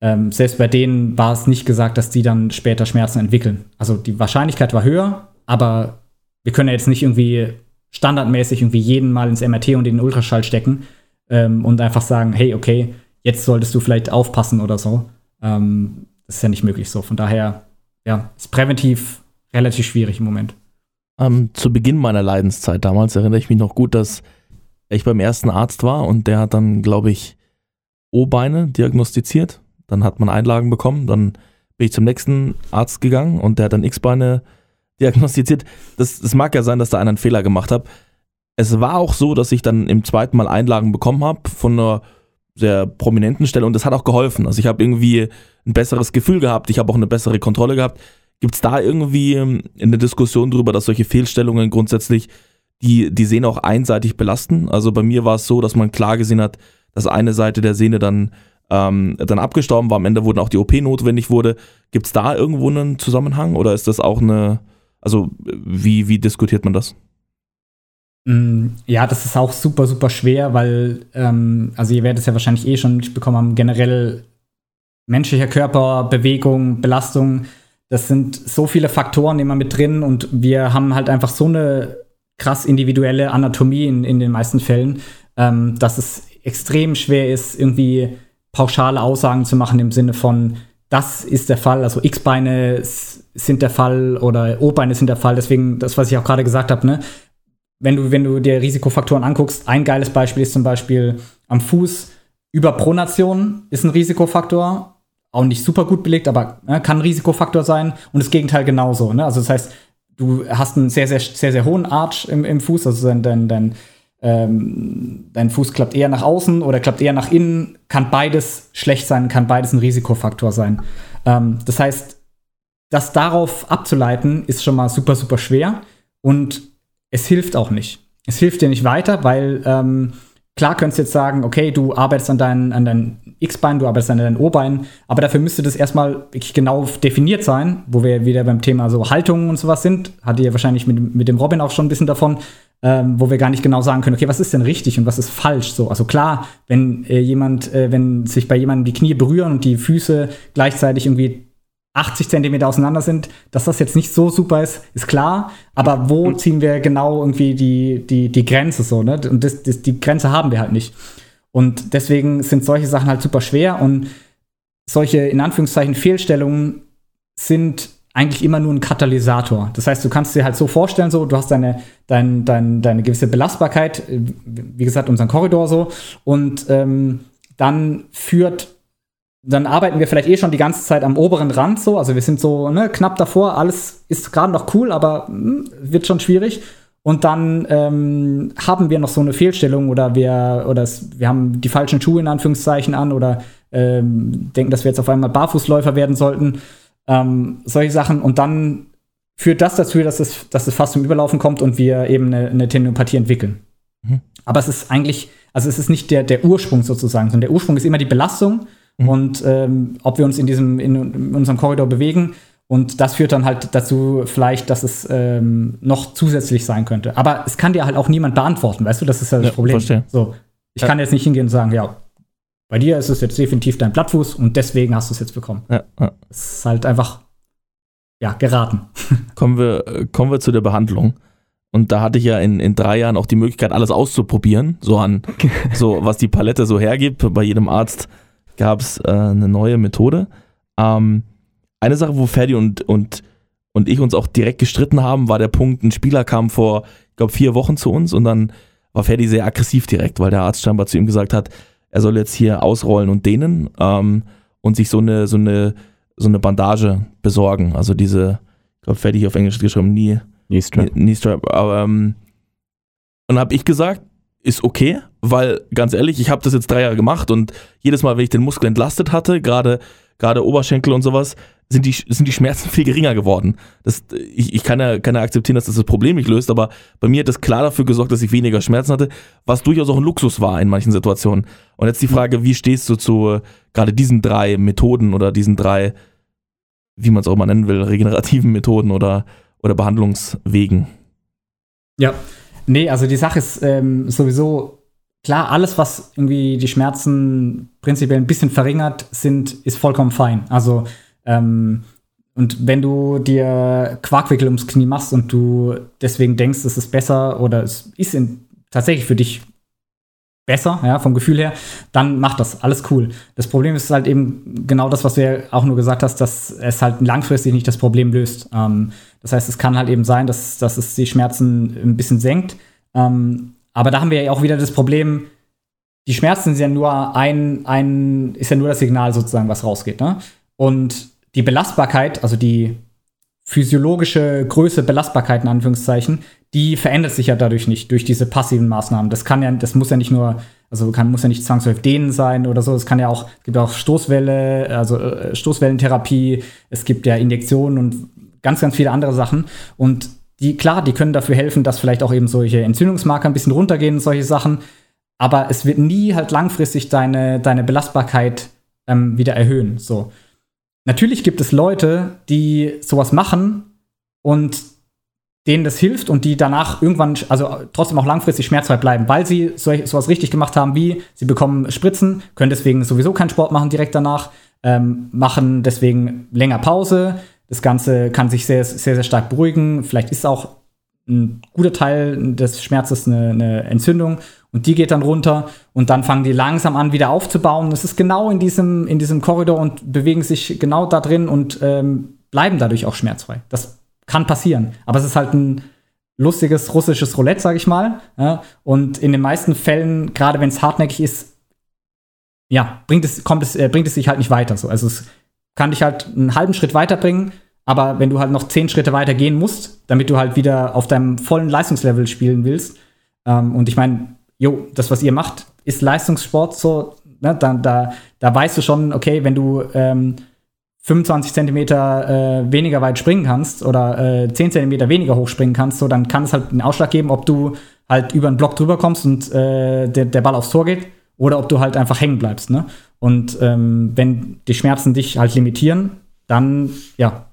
ähm, selbst bei denen war es nicht gesagt, dass die dann später Schmerzen entwickeln. Also die Wahrscheinlichkeit war höher, aber wir können ja jetzt nicht irgendwie standardmäßig irgendwie jeden mal ins MRT und in den Ultraschall stecken ähm, und einfach sagen, hey, okay, jetzt solltest du vielleicht aufpassen oder so. Ähm, das ist ja nicht möglich so. Von daher, ja, ist präventiv relativ schwierig im Moment. Ähm, zu Beginn meiner Leidenszeit damals erinnere ich mich noch gut, dass ich beim ersten Arzt war und der hat dann, glaube ich, O-Beine diagnostiziert. Dann hat man Einlagen bekommen. Dann bin ich zum nächsten Arzt gegangen und der hat dann X-Beine diagnostiziert. Das, das mag ja sein, dass da einer einen Fehler gemacht hat. Es war auch so, dass ich dann im zweiten Mal Einlagen bekommen habe von einer sehr prominenten Stelle und das hat auch geholfen. Also ich habe irgendwie ein besseres Gefühl gehabt, ich habe auch eine bessere Kontrolle gehabt. Gibt es da irgendwie ähm, eine Diskussion darüber, dass solche Fehlstellungen grundsätzlich die, die Sehne auch einseitig belasten? Also bei mir war es so, dass man klar gesehen hat, dass eine Seite der Sehne dann, ähm, dann abgestorben war. Am Ende wurden auch die OP notwendig wurde. Gibt es da irgendwo einen Zusammenhang oder ist das auch eine, also wie, wie diskutiert man das? Mm, ja, das ist auch super, super schwer, weil, ähm, also ihr werdet es ja wahrscheinlich eh schon mitbekommen haben, generell menschlicher Körper, Bewegung, Belastung, das sind so viele Faktoren immer mit drin und wir haben halt einfach so eine krass individuelle Anatomie in, in den meisten Fällen, ähm, dass es extrem schwer ist, irgendwie pauschale Aussagen zu machen im Sinne von, das ist der Fall, also X-Beine sind der Fall oder O-Beine sind der Fall. Deswegen, das, was ich auch gerade gesagt habe, ne? wenn du, wenn du dir Risikofaktoren anguckst, ein geiles Beispiel ist zum Beispiel am Fuß Überpronation ist ein Risikofaktor, auch nicht super gut belegt, aber ne, kann ein Risikofaktor sein und das Gegenteil genauso. Ne? Also das heißt, du hast einen sehr, sehr, sehr, sehr hohen Arch im, im Fuß, also dein, dein, dein, ähm, dein Fuß klappt eher nach außen oder klappt eher nach innen, kann beides schlecht sein, kann beides ein Risikofaktor sein. Ähm, das heißt, das darauf abzuleiten, ist schon mal super, super schwer und es hilft auch nicht. Es hilft dir nicht weiter, weil ähm, klar könntest du jetzt sagen, okay, du arbeitest an deinen, an deinen X-Bein, du arbeitest an deinen O-Bein, aber dafür müsste das erstmal wirklich genau definiert sein, wo wir wieder beim Thema so Haltungen und sowas sind. Hatte ihr wahrscheinlich mit, mit dem Robin auch schon ein bisschen davon, ähm, wo wir gar nicht genau sagen können, okay, was ist denn richtig und was ist falsch? So, also klar, wenn äh, jemand, äh, wenn sich bei jemandem die Knie berühren und die Füße gleichzeitig irgendwie 80 Zentimeter auseinander sind, dass das jetzt nicht so super ist, ist klar. Aber wo mhm. ziehen wir genau irgendwie die, die, die Grenze so, ne? Und das, das, die Grenze haben wir halt nicht. Und deswegen sind solche Sachen halt super schwer und solche, in Anführungszeichen, Fehlstellungen sind eigentlich immer nur ein Katalysator. Das heißt, du kannst dir halt so vorstellen, so, du hast deine, dein, dein, deine gewisse Belastbarkeit, wie gesagt, unseren Korridor so, und ähm, dann führt dann arbeiten wir vielleicht eh schon die ganze Zeit am oberen Rand so. Also wir sind so ne, knapp davor, alles ist gerade noch cool, aber mh, hm, wird schon schwierig. Und dann ähm, haben wir noch so eine Fehlstellung oder wir, oder es, wir haben die falschen Schuhe in Anführungszeichen an oder ähm, denken, dass wir jetzt auf einmal Barfußläufer werden sollten. Ähm, solche Sachen. Und dann führt das dazu, dass es, dass es fast zum Überlaufen kommt und wir eben eine, eine Tendinopathie entwickeln. Mhm. Aber es ist eigentlich, also es ist nicht der, der Ursprung sozusagen, sondern der Ursprung ist immer die Belastung mhm. und ähm, ob wir uns in diesem, in, in, unserem Korridor bewegen. Und das führt dann halt dazu, vielleicht, dass es ähm, noch zusätzlich sein könnte. Aber es kann dir halt auch niemand beantworten, weißt du? Das ist ja das ja, Problem. Verstehe. So, ich ja. kann jetzt nicht hingehen und sagen, ja, bei dir ist es jetzt definitiv dein Plattfuß und deswegen hast du es jetzt bekommen. Ja, ja. Es ist halt einfach, ja, geraten. Kommen wir, kommen wir zu der Behandlung. Und da hatte ich ja in, in drei Jahren auch die Möglichkeit, alles auszuprobieren, so an, so was die Palette so hergibt. Bei jedem Arzt gab es äh, eine neue Methode. Ähm, eine Sache, wo Ferdi und, und, und ich uns auch direkt gestritten haben, war der Punkt, ein Spieler kam vor, ich glaube, vier Wochen zu uns und dann war Ferdi sehr aggressiv direkt, weil der Arzt scheinbar zu ihm gesagt hat, er soll jetzt hier ausrollen und dehnen ähm, und sich so eine, so eine, so eine Bandage besorgen. Also diese, ich glaube, hier auf Englisch geschrieben, Knee, Knee Strap. Knee Strap. Aber, ähm, und habe ich gesagt, ist okay, weil ganz ehrlich, ich habe das jetzt drei Jahre gemacht und jedes Mal, wenn ich den Muskel entlastet hatte, gerade gerade Oberschenkel und sowas, sind die, sind die Schmerzen viel geringer geworden. Das, ich, ich kann, ja, kann ja akzeptieren, dass das das Problem nicht löst, aber bei mir hat das klar dafür gesorgt, dass ich weniger Schmerzen hatte, was durchaus auch ein Luxus war in manchen Situationen. Und jetzt die Frage, wie stehst du zu gerade diesen drei Methoden oder diesen drei, wie man es auch mal nennen will, regenerativen Methoden oder, oder Behandlungswegen? Ja, Nee, also die Sache ist ähm, sowieso klar, alles, was irgendwie die Schmerzen prinzipiell ein bisschen verringert, sind, ist vollkommen fein. Also ähm, Und wenn du dir Quarkwickel ums Knie machst und du deswegen denkst, es ist besser oder es ist in, tatsächlich für dich besser, ja, vom Gefühl her, dann mach das, alles cool. Das Problem ist halt eben genau das, was du ja auch nur gesagt hast, dass es halt langfristig nicht das Problem löst. Ähm, das heißt, es kann halt eben sein, dass, dass es die Schmerzen ein bisschen senkt. Ähm, aber da haben wir ja auch wieder das Problem, die Schmerzen sind ja nur ein, ein, ist ja nur das Signal sozusagen, was rausgeht. Ne? Und die Belastbarkeit, also die physiologische Größe, Belastbarkeit in Anführungszeichen, die verändert sich ja dadurch nicht, durch diese passiven Maßnahmen. Das kann ja, das muss ja nicht nur, also kann, muss ja nicht zwangsläufig dehnen sein oder so. Es kann ja auch, es gibt auch Stoßwelle, also äh, Stoßwellentherapie, es gibt ja Injektionen und ganz, ganz viele andere Sachen. Und die, klar, die können dafür helfen, dass vielleicht auch eben solche Entzündungsmarker ein bisschen runtergehen und solche Sachen. Aber es wird nie halt langfristig deine, deine Belastbarkeit ähm, wieder erhöhen. So. Natürlich gibt es Leute, die sowas machen und denen das hilft und die danach irgendwann, also trotzdem auch langfristig schmerzfrei bleiben, weil sie so, sowas richtig gemacht haben, wie sie bekommen Spritzen, können deswegen sowieso keinen Sport machen direkt danach, ähm, machen deswegen länger Pause. Das Ganze kann sich sehr, sehr, sehr stark beruhigen. Vielleicht ist auch ein guter Teil des Schmerzes eine, eine Entzündung und die geht dann runter und dann fangen die langsam an, wieder aufzubauen. Es ist genau in diesem, in diesem Korridor und bewegen sich genau da drin und ähm, bleiben dadurch auch schmerzfrei. Das kann passieren. Aber es ist halt ein lustiges russisches Roulette, sag ich mal. Ja? Und in den meisten Fällen, gerade wenn es hartnäckig ist, ja, bringt es, kommt es, äh, bringt es sich halt nicht weiter. So. Also es kann dich halt einen halben Schritt weiterbringen, aber wenn du halt noch zehn Schritte weiter gehen musst, damit du halt wieder auf deinem vollen Leistungslevel spielen willst, ähm, und ich meine, jo, das, was ihr macht, ist Leistungssport so, ne, da, da, da weißt du schon, okay, wenn du ähm, 25 Zentimeter äh, weniger weit springen kannst oder äh, 10 Zentimeter weniger hoch springen kannst, so, dann kann es halt einen Ausschlag geben, ob du halt über einen Block drüber kommst und äh, der, der Ball aufs Tor geht oder ob du halt einfach hängen bleibst. Ne? Und ähm, wenn die Schmerzen dich halt limitieren, dann ja,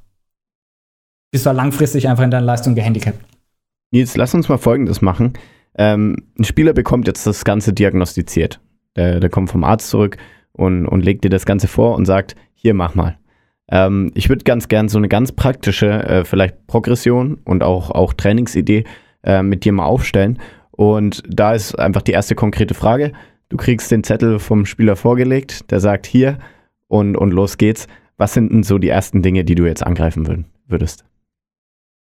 bist du halt langfristig einfach in deiner Leistung gehandicapt. Nils, lass uns mal Folgendes machen. Ähm, ein Spieler bekommt jetzt das Ganze diagnostiziert. Der, der kommt vom Arzt zurück und, und legt dir das Ganze vor und sagt, hier mach mal. Ähm, ich würde ganz gern so eine ganz praktische, äh, vielleicht Progression und auch, auch Trainingsidee äh, mit dir mal aufstellen. Und da ist einfach die erste konkrete Frage. Du kriegst den Zettel vom Spieler vorgelegt, der sagt hier und, und los geht's. Was sind denn so die ersten Dinge, die du jetzt angreifen würdest?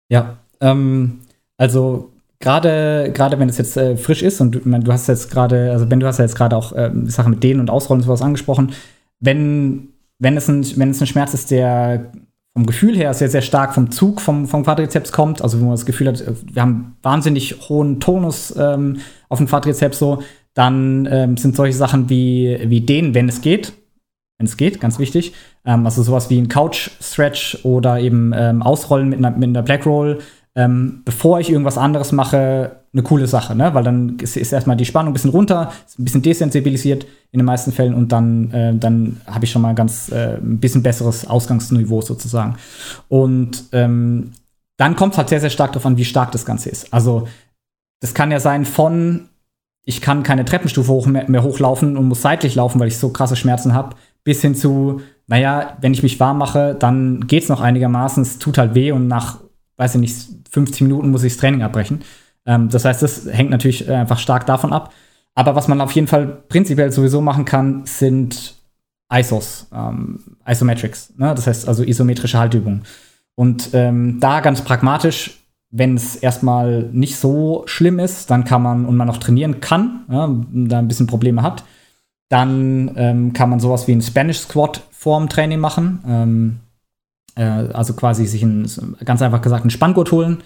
Ja, ähm, also gerade gerade wenn es jetzt äh, frisch ist und du, du hast jetzt gerade, also Ben, du hast ja jetzt gerade auch äh, Sachen mit Dehnen und Ausrollen und sowas angesprochen, wenn, wenn, es ein, wenn es ein Schmerz ist, der vom Gefühl her sehr, sehr stark vom Zug vom, vom Quadrizeps kommt, also wo man das Gefühl hat, wir haben wahnsinnig hohen Tonus ähm, auf dem Quadrizeps so, dann ähm, sind solche Sachen wie, wie Dehnen, wenn es geht, wenn es geht, ganz wichtig. Ähm, also sowas wie ein Couch-Stretch oder eben ähm, Ausrollen mit einer, mit einer Black Roll ähm, bevor ich irgendwas anderes mache, eine coole Sache, ne? Weil dann ist, ist erstmal die Spannung ein bisschen runter, ist ein bisschen desensibilisiert in den meisten Fällen und dann, äh, dann habe ich schon mal ganz äh, ein bisschen besseres Ausgangsniveau sozusagen. Und ähm, dann kommt es halt sehr, sehr stark darauf an, wie stark das Ganze ist. Also, das kann ja sein von, ich kann keine Treppenstufe hoch mehr, mehr hochlaufen und muss seitlich laufen, weil ich so krasse Schmerzen habe, bis hin zu, naja, wenn ich mich warm mache, dann geht es noch einigermaßen, es tut halt weh und nach weiß ich nicht, 50 Minuten muss ich das Training abbrechen. Ähm, das heißt, das hängt natürlich äh, einfach stark davon ab. Aber was man auf jeden Fall prinzipiell sowieso machen kann, sind ISOs, ähm, Isometrics. Ne? Das heißt also isometrische Haltübungen. Und ähm, da ganz pragmatisch, wenn es erstmal nicht so schlimm ist, dann kann man und man noch trainieren kann, ja, da ein bisschen Probleme hat, dann ähm, kann man sowas wie ein Spanish Squat vorm Training machen. Ähm, äh, also quasi sich ein, ganz einfach gesagt einen Spanngurt holen,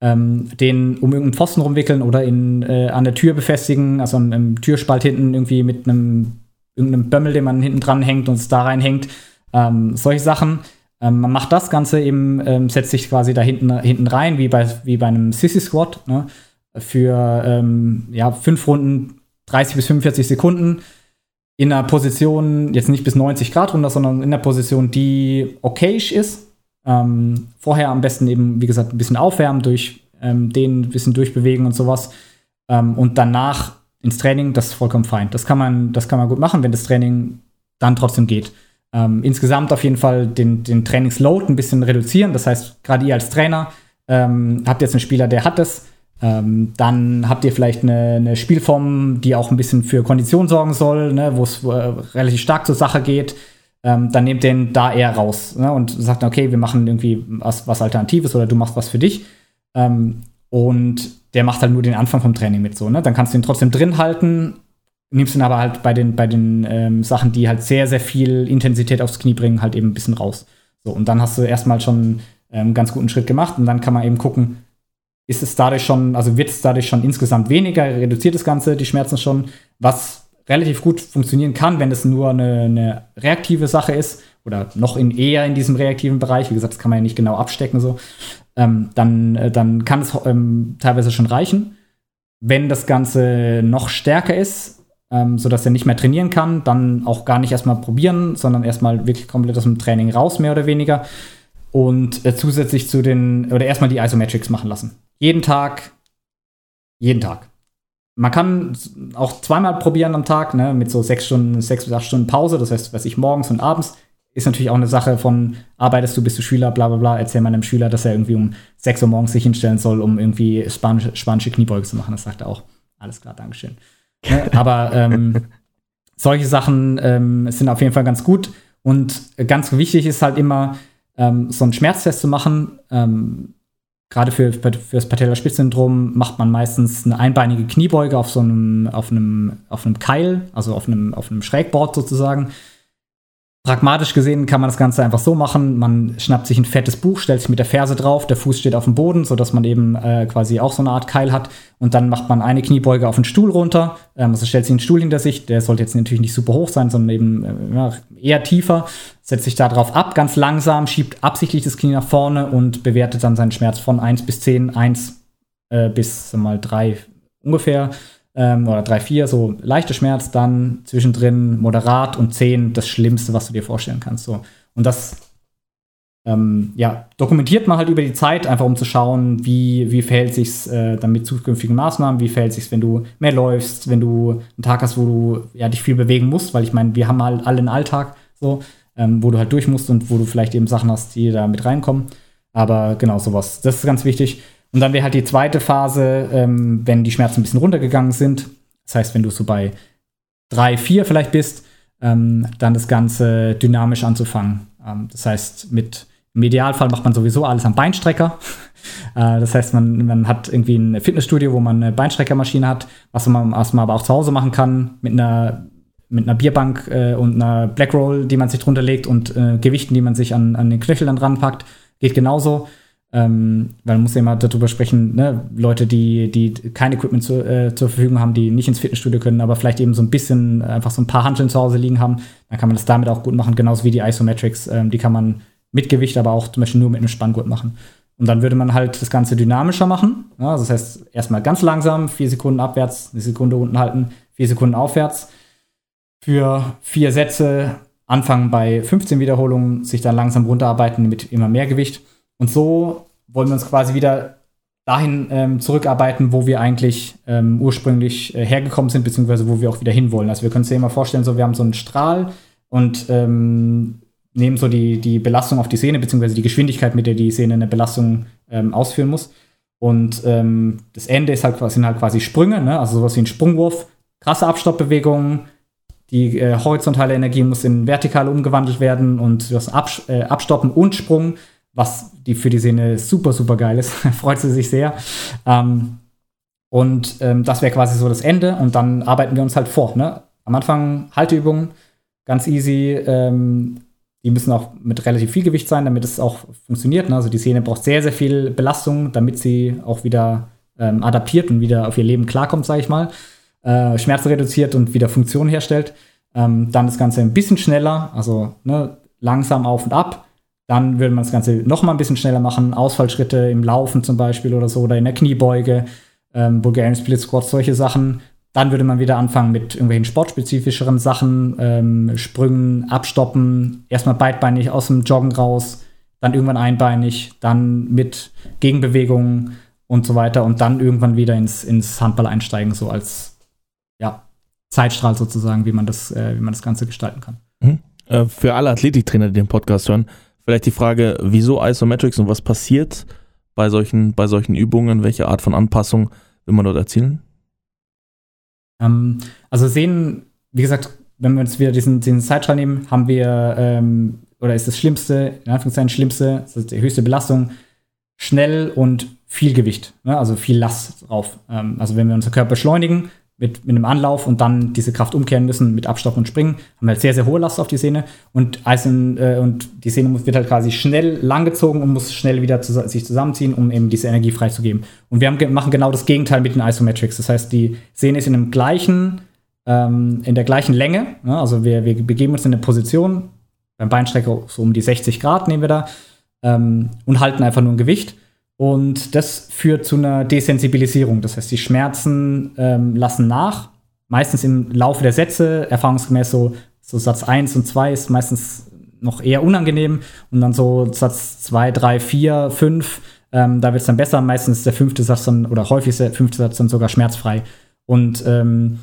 ähm, den um irgendeinen Pfosten rumwickeln oder in, äh, an der Tür befestigen, also im, im, Türspalt hinten irgendwie mit einem irgendeinem Bömmel, den man hinten dran hängt und es da reinhängt. Ähm, solche Sachen. Ähm, man macht das Ganze eben, ähm, setzt sich quasi da hinten, hinten rein, wie bei, wie bei einem Sissy Squat, ne? für ja, fünf Runden, 30 bis 45 Sekunden in einer Position, jetzt nicht bis 90 Grad runter, sondern in einer Position, die okayisch ist. Ähm, vorher am besten eben, wie gesagt, ein bisschen aufwärmen, durch ähm, den ein bisschen durchbewegen und sowas. Ähm, und danach ins Training, das ist vollkommen fein. Das kann man, das kann man gut machen, wenn das Training dann trotzdem geht. Ähm, insgesamt auf jeden Fall den, den Trainingsload ein bisschen reduzieren. Das heißt, gerade ihr als Trainer ähm, habt jetzt einen Spieler, der hat das. Ähm, dann habt ihr vielleicht eine, eine, Spielform, die auch ein bisschen für Kondition sorgen soll, ne, wo es äh, relativ stark zur Sache geht. Ähm, dann nehmt den da eher raus ne, und sagt, okay, wir machen irgendwie was, was Alternatives oder du machst was für dich. Ähm, und der macht halt nur den Anfang vom Training mit so. Ne? Dann kannst du ihn trotzdem drin halten, nimmst ihn aber halt bei den, bei den ähm, Sachen, die halt sehr, sehr viel Intensität aufs Knie bringen, halt eben ein bisschen raus. So, und dann hast du erstmal schon einen ähm, ganz guten Schritt gemacht und dann kann man eben gucken, ist es dadurch schon, also wird es dadurch schon insgesamt weniger, reduziert das Ganze, die Schmerzen schon, was relativ gut funktionieren kann, wenn es nur eine, eine reaktive Sache ist oder noch in eher in diesem reaktiven Bereich, wie gesagt, das kann man ja nicht genau abstecken so, ähm, dann, äh, dann kann es ähm, teilweise schon reichen. Wenn das Ganze noch stärker ist, ähm, sodass er nicht mehr trainieren kann, dann auch gar nicht erstmal probieren, sondern erstmal wirklich komplett aus dem Training raus, mehr oder weniger. Und äh, zusätzlich zu den, oder erstmal die Isometrics machen lassen. Jeden Tag, jeden Tag. Man kann auch zweimal probieren am Tag, ne, mit so sechs Stunden, sechs bis acht Stunden Pause, das heißt, weiß ich, morgens und abends. Ist natürlich auch eine Sache von, arbeitest du, bist du Schüler, bla bla bla, erzähl einem Schüler, dass er irgendwie um 6 Uhr morgens sich hinstellen soll, um irgendwie spanische, spanische Kniebeuge zu machen. Das sagt er auch. Alles klar, Dankeschön. Ne? Aber ähm, solche Sachen ähm, sind auf jeden Fall ganz gut. Und ganz wichtig ist halt immer, ähm, so einen Schmerztest zu machen. Ähm, Gerade für, für das Patellaspitzsyndrom macht man meistens eine einbeinige Kniebeuge auf so einem, auf einem, auf einem Keil, also auf einem, auf einem Schrägboard sozusagen. Pragmatisch gesehen kann man das Ganze einfach so machen. Man schnappt sich ein fettes Buch, stellt sich mit der Ferse drauf, der Fuß steht auf dem Boden, sodass man eben äh, quasi auch so eine Art Keil hat. Und dann macht man eine Kniebeuge auf den Stuhl runter. Ähm, also stellt sich einen Stuhl hinter sich. Der sollte jetzt natürlich nicht super hoch sein, sondern eben äh, ja, eher tiefer. Setzt sich da drauf ab, ganz langsam, schiebt absichtlich das Knie nach vorne und bewertet dann seinen Schmerz von 1 bis 10, 1 äh, bis mal 3 ungefähr ähm, oder drei, vier, so leichte Schmerz, dann zwischendrin moderat und zehn das Schlimmste, was du dir vorstellen kannst. So. Und das ähm, ja, dokumentiert man halt über die Zeit, einfach um zu schauen, wie, wie verhält sich äh, dann mit zukünftigen Maßnahmen, wie verhält sich wenn du mehr läufst, wenn du einen Tag hast, wo du ja, dich viel bewegen musst, weil ich meine, wir haben halt alle einen Alltag, so, ähm, wo du halt durch musst und wo du vielleicht eben Sachen hast, die da mit reinkommen. Aber genau sowas, das ist ganz wichtig. Und dann wäre halt die zweite Phase, ähm, wenn die Schmerzen ein bisschen runtergegangen sind. Das heißt, wenn du so bei drei, vier vielleicht bist, ähm, dann das Ganze dynamisch anzufangen. Ähm, das heißt, mit im Idealfall macht man sowieso alles am Beinstrecker. äh, das heißt, man, man hat irgendwie ein Fitnessstudio, wo man eine Beinstreckermaschine hat, was man, was man aber auch zu Hause machen kann, mit einer, mit einer Bierbank äh, und einer Blackroll, die man sich drunter legt und äh, Gewichten, die man sich an, an den Knöchel dann ranpackt. Geht genauso. Ähm, weil man muss ja immer darüber sprechen, ne? Leute, die, die kein Equipment zu, äh, zur Verfügung haben, die nicht ins Fitnessstudio können, aber vielleicht eben so ein bisschen einfach so ein paar Handeln zu Hause liegen haben, dann kann man das damit auch gut machen, genauso wie die Isometrics. Ähm, die kann man mit Gewicht, aber auch zum Beispiel nur mit einem Spanngurt machen. Und dann würde man halt das Ganze dynamischer machen. Ja, das heißt, erstmal ganz langsam, vier Sekunden abwärts, eine Sekunde unten halten, vier Sekunden aufwärts. Für vier Sätze anfangen bei 15 Wiederholungen, sich dann langsam runterarbeiten mit immer mehr Gewicht. Und so wollen wir uns quasi wieder dahin ähm, zurückarbeiten, wo wir eigentlich ähm, ursprünglich äh, hergekommen sind, beziehungsweise wo wir auch wieder hinwollen. Also wir können uns ja immer vorstellen, so wir haben so einen Strahl und ähm, nehmen so die, die Belastung auf die Sehne, beziehungsweise die Geschwindigkeit, mit der die Sehne eine Belastung ähm, ausführen muss. Und ähm, das Ende ist halt, sind halt quasi Sprünge, ne? also sowas wie ein Sprungwurf, krasse Abstoppbewegungen, die äh, horizontale Energie muss in vertikale umgewandelt werden und das Abs äh, Abstoppen und Sprung was die für die Szene super, super geil ist. Freut sie sich sehr. Ähm, und ähm, das wäre quasi so das Ende. Und dann arbeiten wir uns halt vor. Ne? Am Anfang Halteübungen, ganz easy. Ähm, die müssen auch mit relativ viel Gewicht sein, damit es auch funktioniert. Ne? Also die Szene braucht sehr, sehr viel Belastung, damit sie auch wieder ähm, adaptiert und wieder auf ihr Leben klarkommt, sage ich mal. Äh, Schmerzen reduziert und wieder Funktion herstellt. Ähm, dann das Ganze ein bisschen schneller, also ne, langsam auf und ab dann würde man das Ganze noch mal ein bisschen schneller machen. Ausfallschritte im Laufen zum Beispiel oder so oder in der Kniebeuge, ähm, Bulgarian Split Squats, solche Sachen. Dann würde man wieder anfangen mit irgendwelchen sportspezifischeren Sachen, ähm, Sprüngen, Abstoppen, erstmal beidbeinig aus dem Joggen raus, dann irgendwann einbeinig, dann mit Gegenbewegungen und so weiter und dann irgendwann wieder ins, ins Handball einsteigen, so als ja, Zeitstrahl sozusagen, wie man das, äh, wie man das Ganze gestalten kann. Mhm. Äh, für alle Athletiktrainer, die den Podcast hören, vielleicht die Frage, wieso Isometrics und was passiert bei solchen, bei solchen Übungen? Welche Art von Anpassung will man dort erzielen? Ähm, also sehen, wie gesagt, wenn wir uns wieder diesen, diesen Zeitstrahl nehmen, haben wir, ähm, oder ist das Schlimmste, in Anführungszeichen Schlimmste, das ist die höchste Belastung, schnell und viel Gewicht, ne? also viel Last drauf. Ähm, also wenn wir unseren Körper beschleunigen, mit, mit einem Anlauf und dann diese Kraft umkehren müssen mit Abstoppen und Springen, haben wir halt sehr, sehr hohe Last auf die Sehne und, Eisen, äh, und die Sehne wird halt quasi schnell langgezogen und muss schnell wieder zu, sich zusammenziehen, um eben diese Energie freizugeben. Und wir haben, machen genau das Gegenteil mit den Isometrics. Das heißt, die Sehne ist in einem gleichen, ähm, in der gleichen Länge, ne? also wir, wir begeben uns in eine Position, beim Beinstrecker so um die 60 Grad nehmen wir da ähm, und halten einfach nur ein Gewicht und das führt zu einer Desensibilisierung. Das heißt, die Schmerzen ähm, lassen nach. Meistens im Laufe der Sätze, erfahrungsgemäß so, so Satz 1 und 2 ist meistens noch eher unangenehm. Und dann so Satz 2, 3, 4, 5, ähm, da wird es dann besser. Meistens ist der fünfte Satz dann, oder häufig ist der fünfte Satz dann sogar schmerzfrei. Und ähm,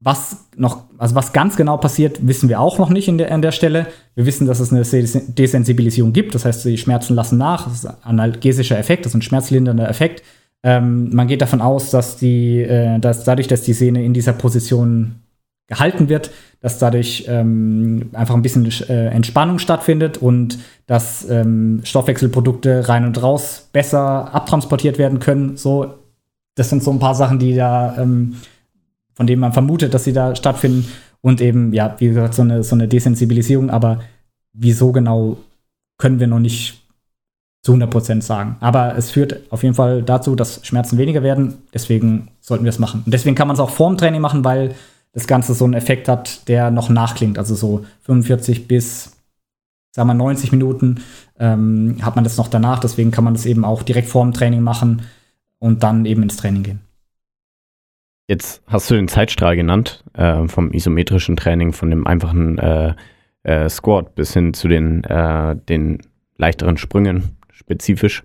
was noch, also was ganz genau passiert, wissen wir auch noch nicht in der, an der Stelle. Wir wissen, dass es eine Desensibilisierung gibt, das heißt, die Schmerzen lassen nach, das ist ein analgesischer Effekt, das ist ein schmerzlindernder Effekt. Ähm, man geht davon aus, dass, die, äh, dass dadurch, dass die Sehne in dieser Position gehalten wird, dass dadurch ähm, einfach ein bisschen äh, Entspannung stattfindet und dass ähm, Stoffwechselprodukte rein und raus besser abtransportiert werden können. So, das sind so ein paar Sachen, die da ähm, von denen man vermutet, dass sie da stattfinden. Und eben, ja, wie gesagt, so eine, so eine Desensibilisierung. Aber wieso genau, können wir noch nicht zu 100% sagen. Aber es führt auf jeden Fall dazu, dass Schmerzen weniger werden. Deswegen sollten wir es machen. Und deswegen kann man es auch vorm Training machen, weil das Ganze so einen Effekt hat, der noch nachklingt. Also so 45 bis, sagen wir, 90 Minuten ähm, hat man das noch danach. Deswegen kann man das eben auch direkt vorm Training machen und dann eben ins Training gehen. Jetzt hast du den Zeitstrahl genannt, äh, vom isometrischen Training, von dem einfachen äh, äh, Squat bis hin zu den, äh, den leichteren Sprüngen spezifisch,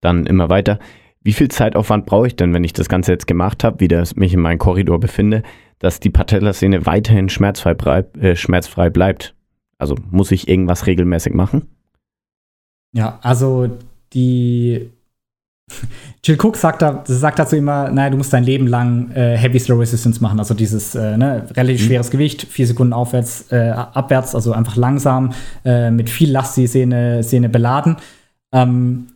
dann immer weiter. Wie viel Zeitaufwand brauche ich denn, wenn ich das Ganze jetzt gemacht habe, wieder mich in meinem Korridor befinde, dass die Patellasehne weiterhin schmerzfrei, bleib, äh, schmerzfrei bleibt? Also muss ich irgendwas regelmäßig machen? Ja, also die Jill Cook sagt, da, sagt dazu immer, naja, du musst dein Leben lang äh, Heavy Slow Resistance machen, also dieses äh, ne, relativ mhm. schweres Gewicht, vier Sekunden aufwärts, äh, abwärts, also einfach langsam, äh, mit viel Last die Sehne, Sehne beladen. Ähm,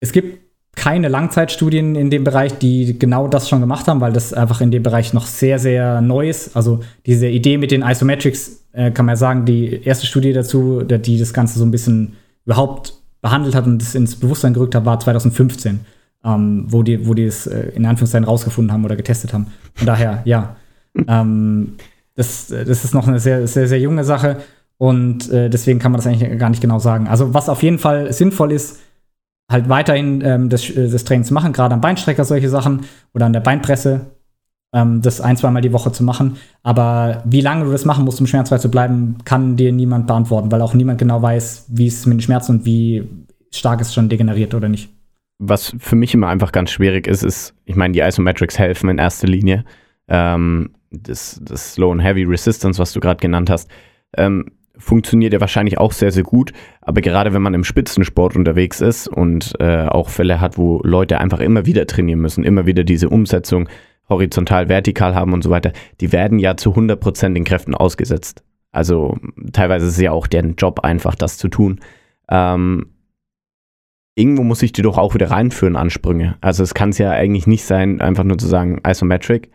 es gibt keine Langzeitstudien in dem Bereich, die genau das schon gemacht haben, weil das einfach in dem Bereich noch sehr, sehr neu ist. Also diese Idee mit den Isometrics, äh, kann man ja sagen, die erste Studie dazu, die das Ganze so ein bisschen überhaupt behandelt hat und das ins Bewusstsein gerückt hat, war 2015, ähm, wo die, wo die es äh, in Anführungszeichen rausgefunden haben oder getestet haben. Von daher, ja. ähm, das, das ist noch eine sehr, sehr, sehr junge Sache und äh, deswegen kann man das eigentlich gar nicht genau sagen. Also, was auf jeden Fall sinnvoll ist, halt weiterhin ähm, das, äh, das Training zu machen, gerade am Beinstrecker solche Sachen oder an der Beinpresse, ähm, das ein, zweimal die Woche zu machen. Aber wie lange du das machen musst, um schmerzfrei zu bleiben, kann dir niemand beantworten, weil auch niemand genau weiß, wie es mit den Schmerzen und wie stark es schon degeneriert oder nicht. Was für mich immer einfach ganz schwierig ist, ist, ich meine, die Isometrics helfen in erster Linie. Ähm, das, das Slow and Heavy Resistance, was du gerade genannt hast, ähm, funktioniert ja wahrscheinlich auch sehr, sehr gut. Aber gerade wenn man im Spitzensport unterwegs ist und äh, auch Fälle hat, wo Leute einfach immer wieder trainieren müssen, immer wieder diese Umsetzung horizontal, vertikal haben und so weiter, die werden ja zu 100% den Kräften ausgesetzt. Also teilweise ist es ja auch deren Job einfach, das zu tun. Ähm, irgendwo muss ich die doch auch wieder reinführen, Ansprünge. Also es kann es ja eigentlich nicht sein, einfach nur zu sagen, Isometric.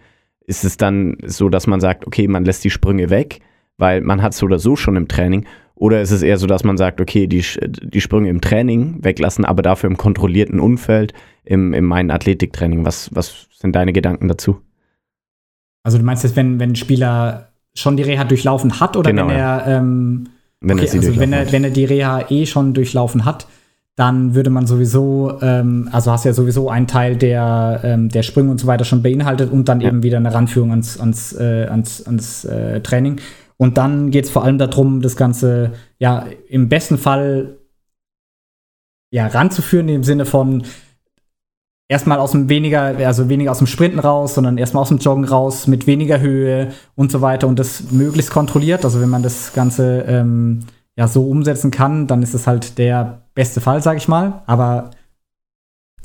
Ist es dann so, dass man sagt, okay, man lässt die Sprünge weg, weil man hat es so oder so schon im Training oder ist es eher so, dass man sagt, okay, die, die Sprünge im Training weglassen, aber dafür im kontrollierten Umfeld, im, in meinem Athletiktraining? Was, was sind deine Gedanken dazu? Also du meinst jetzt, wenn, wenn ein Spieler schon die Reha durchlaufen hat oder genau, wenn er, ähm, wenn, okay, er also wenn, er, wenn er die Reha eh schon durchlaufen hat, dann würde man sowieso, ähm, also hast ja sowieso einen Teil der, ähm, der Sprünge und so weiter schon beinhaltet und dann ja. eben wieder eine Ranführung ans, ans, äh, ans, ans äh, Training. Und dann geht es vor allem darum, das Ganze ja im besten Fall ja ranzuführen, im Sinne von erstmal aus dem weniger, also weniger aus dem Sprinten raus, sondern erstmal aus dem Joggen raus, mit weniger Höhe und so weiter und das möglichst kontrolliert. Also wenn man das Ganze ähm, ja so umsetzen kann, dann ist es halt der beste Fall, sage ich mal. Aber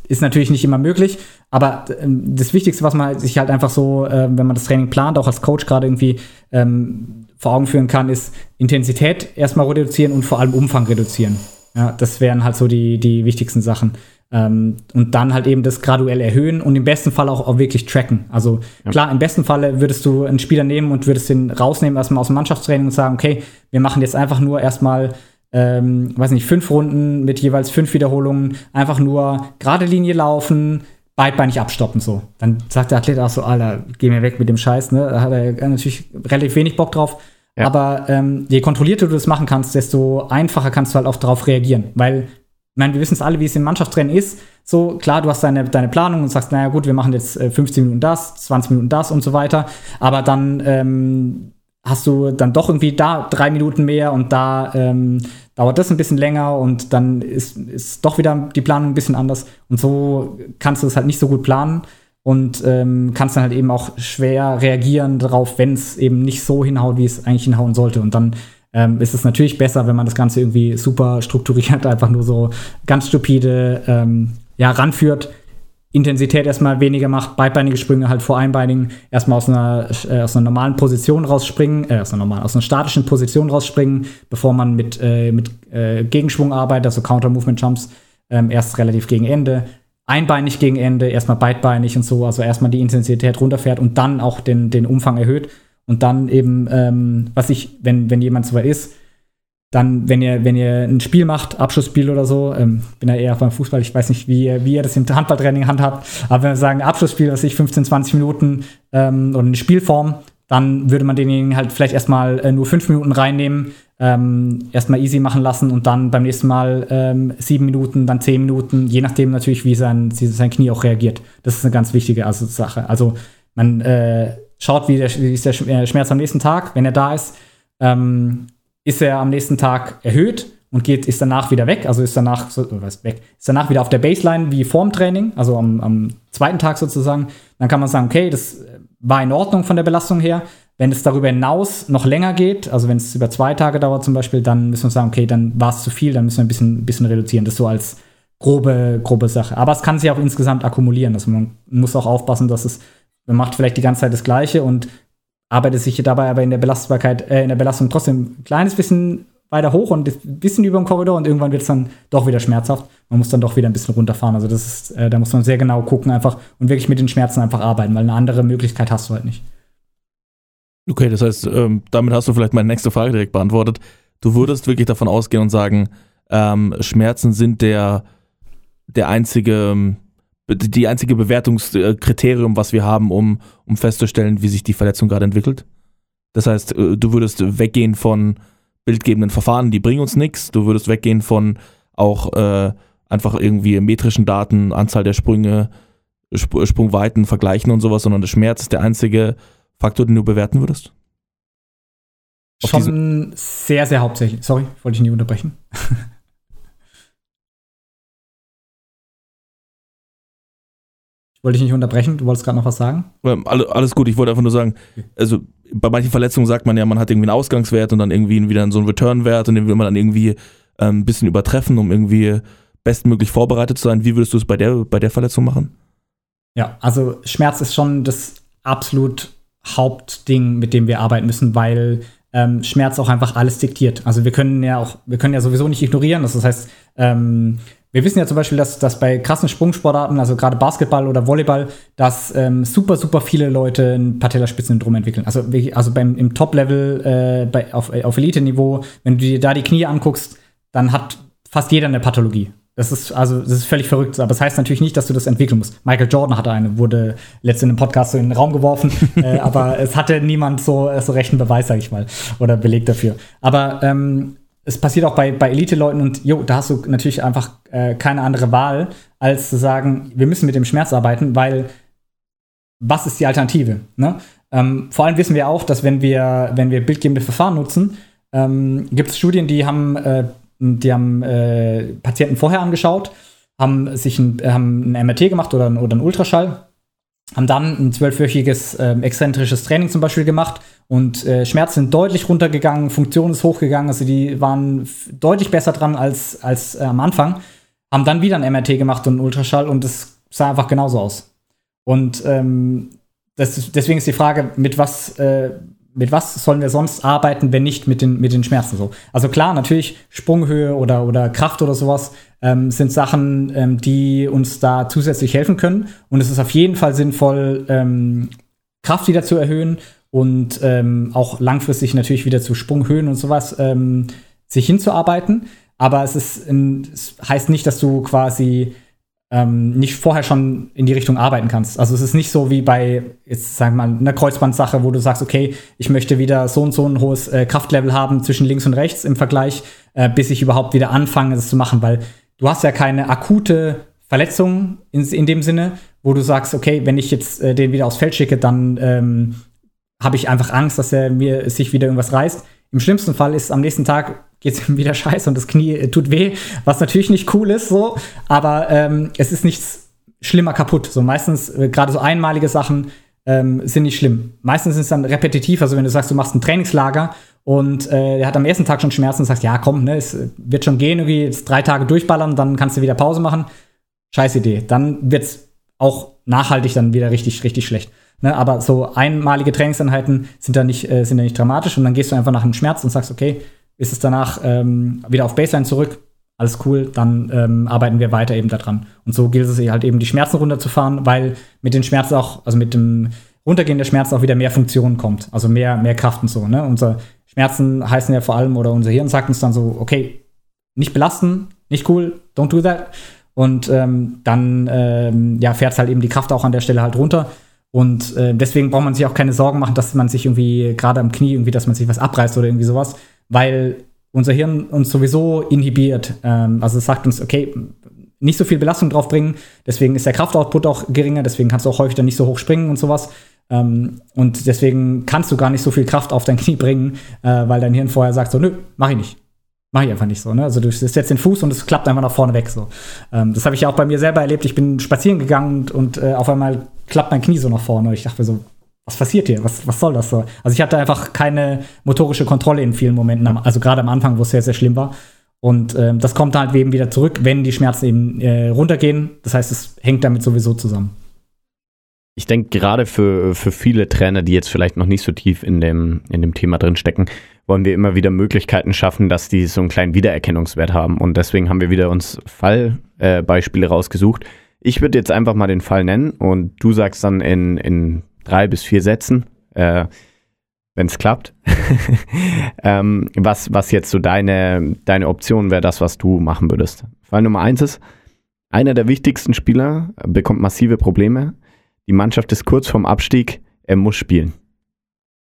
ist natürlich nicht immer möglich. Aber ähm, das Wichtigste, was man sich halt einfach so, äh, wenn man das Training plant, auch als Coach gerade irgendwie ähm, vor Augen führen kann, ist Intensität erstmal reduzieren und vor allem Umfang reduzieren. Ja, das wären halt so die, die wichtigsten Sachen. Ähm, und dann halt eben das graduell erhöhen und im besten Fall auch, auch wirklich tracken. Also ja. klar, im besten Falle würdest du einen Spieler nehmen und würdest den rausnehmen erstmal aus dem Mannschaftstraining und sagen, okay, wir machen jetzt einfach nur erstmal, ähm, weiß nicht, fünf Runden mit jeweils fünf Wiederholungen, einfach nur gerade Linie laufen, beidbeinig abstoppen so. Dann sagt der Athlet auch so, Alter, geh mir weg mit dem Scheiß, ne? Da hat er natürlich relativ wenig Bock drauf. Ja. Aber ähm, je kontrollierter du das machen kannst, desto einfacher kannst du halt auch darauf reagieren. Weil ich meine, wir wissen es alle, wie es im Mannschaftstraining ist. So, klar, du hast deine, deine Planung und sagst, naja, gut, wir machen jetzt äh, 15 Minuten das, 20 Minuten das und so weiter. Aber dann ähm, hast du dann doch irgendwie da drei Minuten mehr und da ähm, dauert das ein bisschen länger und dann ist, ist doch wieder die Planung ein bisschen anders. Und so kannst du es halt nicht so gut planen und ähm, kannst dann halt eben auch schwer reagieren darauf, wenn es eben nicht so hinhaut, wie es eigentlich hinhauen sollte. Und dann ähm, ist es natürlich besser, wenn man das Ganze irgendwie super strukturiert, einfach nur so ganz stupide ähm, ja, ranführt. Intensität erstmal weniger macht, beidbeinige Sprünge halt vor einbeinigen, erstmal aus einer, äh, aus einer normalen Position rausspringen, äh, aus einer normalen, aus einer statischen Position rausspringen, bevor man mit, äh, mit äh, Gegenschwung arbeitet, also Counter-Movement-Jumps, ähm, erst relativ gegen Ende, einbeinig gegen Ende, erstmal beidbeinig und so, also erstmal die Intensität runterfährt und dann auch den, den Umfang erhöht. Und dann eben, ähm, was ich, wenn, wenn jemand soweit ist, dann, wenn ihr, wenn ihr ein Spiel macht, Abschlussspiel oder so, ähm, bin ja eher beim Fußball, ich weiß nicht, wie, wie ihr das im Handballtraining handhabt, aber wenn wir sagen, Abschlussspiel, was ich 15, 20 Minuten ähm, oder eine Spielform, dann würde man denjenigen halt vielleicht erstmal äh, nur fünf Minuten reinnehmen, ähm, erstmal easy machen lassen und dann beim nächsten Mal ähm, sieben Minuten, dann zehn Minuten, je nachdem natürlich, wie sein, sein Knie auch reagiert. Das ist eine ganz wichtige also, Sache. Also man äh, schaut, wie, der, wie ist der Schmerz am nächsten Tag. Wenn er da ist, ähm, ist er am nächsten Tag erhöht und geht, ist danach wieder weg, also ist danach, was weg, ist danach wieder auf der Baseline wie vorm Training, also am, am zweiten Tag sozusagen. Dann kann man sagen, okay, das war in Ordnung von der Belastung her. Wenn es darüber hinaus noch länger geht, also wenn es über zwei Tage dauert zum Beispiel, dann müssen wir sagen, okay, dann war es zu viel, dann müssen wir ein bisschen, ein bisschen reduzieren. Das so als grobe, grobe Sache. Aber es kann sich auch insgesamt akkumulieren. Also man muss auch aufpassen, dass es man macht vielleicht die ganze Zeit das Gleiche und arbeitet sich dabei aber in der Belastbarkeit, äh, in der Belastung trotzdem ein kleines bisschen weiter hoch und ein bisschen über dem Korridor und irgendwann wird es dann doch wieder schmerzhaft. Man muss dann doch wieder ein bisschen runterfahren. Also das ist, äh, da muss man sehr genau gucken einfach und wirklich mit den Schmerzen einfach arbeiten, weil eine andere Möglichkeit hast du halt nicht. Okay, das heißt, ähm, damit hast du vielleicht meine nächste Frage direkt beantwortet. Du würdest wirklich davon ausgehen und sagen, ähm, Schmerzen sind der, der einzige ähm, die einzige Bewertungskriterium, was wir haben, um, um festzustellen, wie sich die Verletzung gerade entwickelt. Das heißt, äh, du würdest weggehen von bildgebenden Verfahren, die bringen uns nichts. Du würdest weggehen von auch äh, einfach irgendwie metrischen Daten, Anzahl der Sprünge, Sp Sprungweiten vergleichen und sowas, sondern der Schmerz ist der einzige Faktor, den du bewerten würdest? Schon sehr, sehr hauptsächlich. Sorry, wollte ich nie unterbrechen. Wollte ich nicht unterbrechen, du wolltest gerade noch was sagen? Alles gut, ich wollte einfach nur sagen, also bei manchen Verletzungen sagt man ja, man hat irgendwie einen Ausgangswert und dann irgendwie wieder so einen Return-Wert und den will man dann irgendwie ähm, ein bisschen übertreffen, um irgendwie bestmöglich vorbereitet zu sein. Wie würdest du es bei der, bei der Verletzung machen? Ja, also Schmerz ist schon das absolut Hauptding, mit dem wir arbeiten müssen, weil ähm, Schmerz auch einfach alles diktiert. Also wir können ja auch, wir können ja sowieso nicht ignorieren. Das heißt, ähm, wir wissen ja zum Beispiel, dass, dass bei krassen Sprungsportarten, also gerade Basketball oder Volleyball, dass ähm, super, super viele Leute ein Patellaspitzensyndrom entwickeln. Also, also beim, im Top-Level, äh, auf, auf Elite-Niveau, wenn du dir da die Knie anguckst, dann hat fast jeder eine Pathologie. Das ist also das ist völlig verrückt, aber das heißt natürlich nicht, dass du das entwickeln musst. Michael Jordan hatte eine, wurde letztens in einem Podcast so in den Raum geworfen, äh, aber es hatte niemand so, so rechten Beweis, sag ich mal, oder Beleg dafür. Aber ähm, es passiert auch bei, bei Elite-Leuten und jo, da hast du natürlich einfach äh, keine andere Wahl, als zu sagen, wir müssen mit dem Schmerz arbeiten, weil was ist die Alternative? Ne? Ähm, vor allem wissen wir auch, dass wenn wir, wenn wir bildgebende Verfahren nutzen, ähm, gibt es Studien, die haben, äh, die haben äh, Patienten vorher angeschaut haben sich ein, haben ein MRT gemacht oder, oder einen Ultraschall, haben dann ein zwölfwöchiges äh, exzentrisches Training zum Beispiel gemacht und äh, Schmerzen sind deutlich runtergegangen, Funktion ist hochgegangen, also die waren deutlich besser dran als, als äh, am Anfang. Haben dann wieder ein MRT gemacht und einen Ultraschall und es sah einfach genauso aus. Und ähm, das, deswegen ist die Frage, mit was, äh, mit was sollen wir sonst arbeiten, wenn nicht mit den, mit den Schmerzen so? Also klar, natürlich Sprunghöhe oder, oder Kraft oder sowas ähm, sind Sachen, ähm, die uns da zusätzlich helfen können. Und es ist auf jeden Fall sinnvoll, ähm, Kraft wieder zu erhöhen und ähm, auch langfristig natürlich wieder zu Sprunghöhen und sowas ähm, sich hinzuarbeiten. Aber es, ist, es heißt nicht, dass du quasi ähm, nicht vorher schon in die Richtung arbeiten kannst. Also es ist nicht so wie bei, jetzt sagen wir mal, einer Kreuzbandsache, wo du sagst, okay, ich möchte wieder so und so ein hohes äh, Kraftlevel haben zwischen links und rechts im Vergleich, äh, bis ich überhaupt wieder anfange, das zu machen, weil du hast ja keine akute Verletzung in, in dem Sinne, wo du sagst, okay, wenn ich jetzt äh, den wieder aufs Feld schicke, dann ähm, habe ich einfach Angst, dass er mir sich wieder irgendwas reißt. Im schlimmsten Fall ist am nächsten Tag geht es ihm wieder scheiße und das Knie äh, tut weh, was natürlich nicht cool ist, so, aber ähm, es ist nichts schlimmer kaputt. So meistens, äh, gerade so einmalige Sachen ähm, sind nicht schlimm. Meistens ist es dann repetitiv, also wenn du sagst, du machst ein Trainingslager und äh, er hat am ersten Tag schon Schmerzen und sagst, ja komm, ne, es wird schon gehen, irgendwie jetzt drei Tage durchballern, dann kannst du wieder Pause machen. Scheiß Idee. Dann wird es auch nachhaltig dann wieder richtig, richtig schlecht. Ne, aber so einmalige Trainingseinheiten sind da nicht, äh, sind da nicht dramatisch und dann gehst du einfach nach einem Schmerz und sagst, okay, ist es danach ähm, wieder auf Baseline zurück, alles cool, dann ähm, arbeiten wir weiter eben daran. Und so gilt es halt eben, die Schmerzen runterzufahren, weil mit den Schmerzen auch, also mit dem Runtergehen der Schmerzen auch wieder mehr Funktion kommt, also mehr, mehr Kraft und so. Ne? Unsere Schmerzen heißen ja vor allem, oder unser Hirn sagt uns dann so, okay, nicht belasten, nicht cool, don't do that. Und ähm, dann ähm, ja, fährt halt eben die Kraft auch an der Stelle halt runter. Und äh, deswegen braucht man sich auch keine Sorgen machen, dass man sich irgendwie gerade am Knie irgendwie, dass man sich was abreißt oder irgendwie sowas, weil unser Hirn uns sowieso inhibiert. Ähm, also es sagt uns, okay, nicht so viel Belastung drauf bringen, deswegen ist der Kraftoutput auch geringer, deswegen kannst du auch häufig dann nicht so hoch springen und sowas. Ähm, und deswegen kannst du gar nicht so viel Kraft auf dein Knie bringen, äh, weil dein Hirn vorher sagt so, nö, mach ich nicht. Mach ich einfach nicht so. Ne? Also du setzt den Fuß und es klappt einfach nach vorne weg. So. Ähm, das habe ich ja auch bei mir selber erlebt. Ich bin spazieren gegangen und, und äh, auf einmal klappt mein Knie so nach vorne. Und ich dachte mir so, was passiert hier? Was, was soll das so? Also ich hatte einfach keine motorische Kontrolle in vielen Momenten, also gerade am Anfang, wo es sehr, sehr schlimm war. Und ähm, das kommt halt eben wieder zurück, wenn die Schmerzen eben äh, runtergehen. Das heißt, es hängt damit sowieso zusammen. Ich denke, gerade für, für viele Trainer, die jetzt vielleicht noch nicht so tief in dem, in dem Thema drin stecken, wollen wir immer wieder Möglichkeiten schaffen, dass die so einen kleinen Wiedererkennungswert haben. Und deswegen haben wir wieder uns Fallbeispiele äh, rausgesucht. Ich würde jetzt einfach mal den Fall nennen und du sagst dann in, in drei bis vier Sätzen, äh, wenn es klappt. ähm, was, was jetzt so deine, deine Option wäre, das, was du machen würdest. Fall Nummer eins ist, einer der wichtigsten Spieler bekommt massive Probleme. Die Mannschaft ist kurz vorm Abstieg, er muss spielen.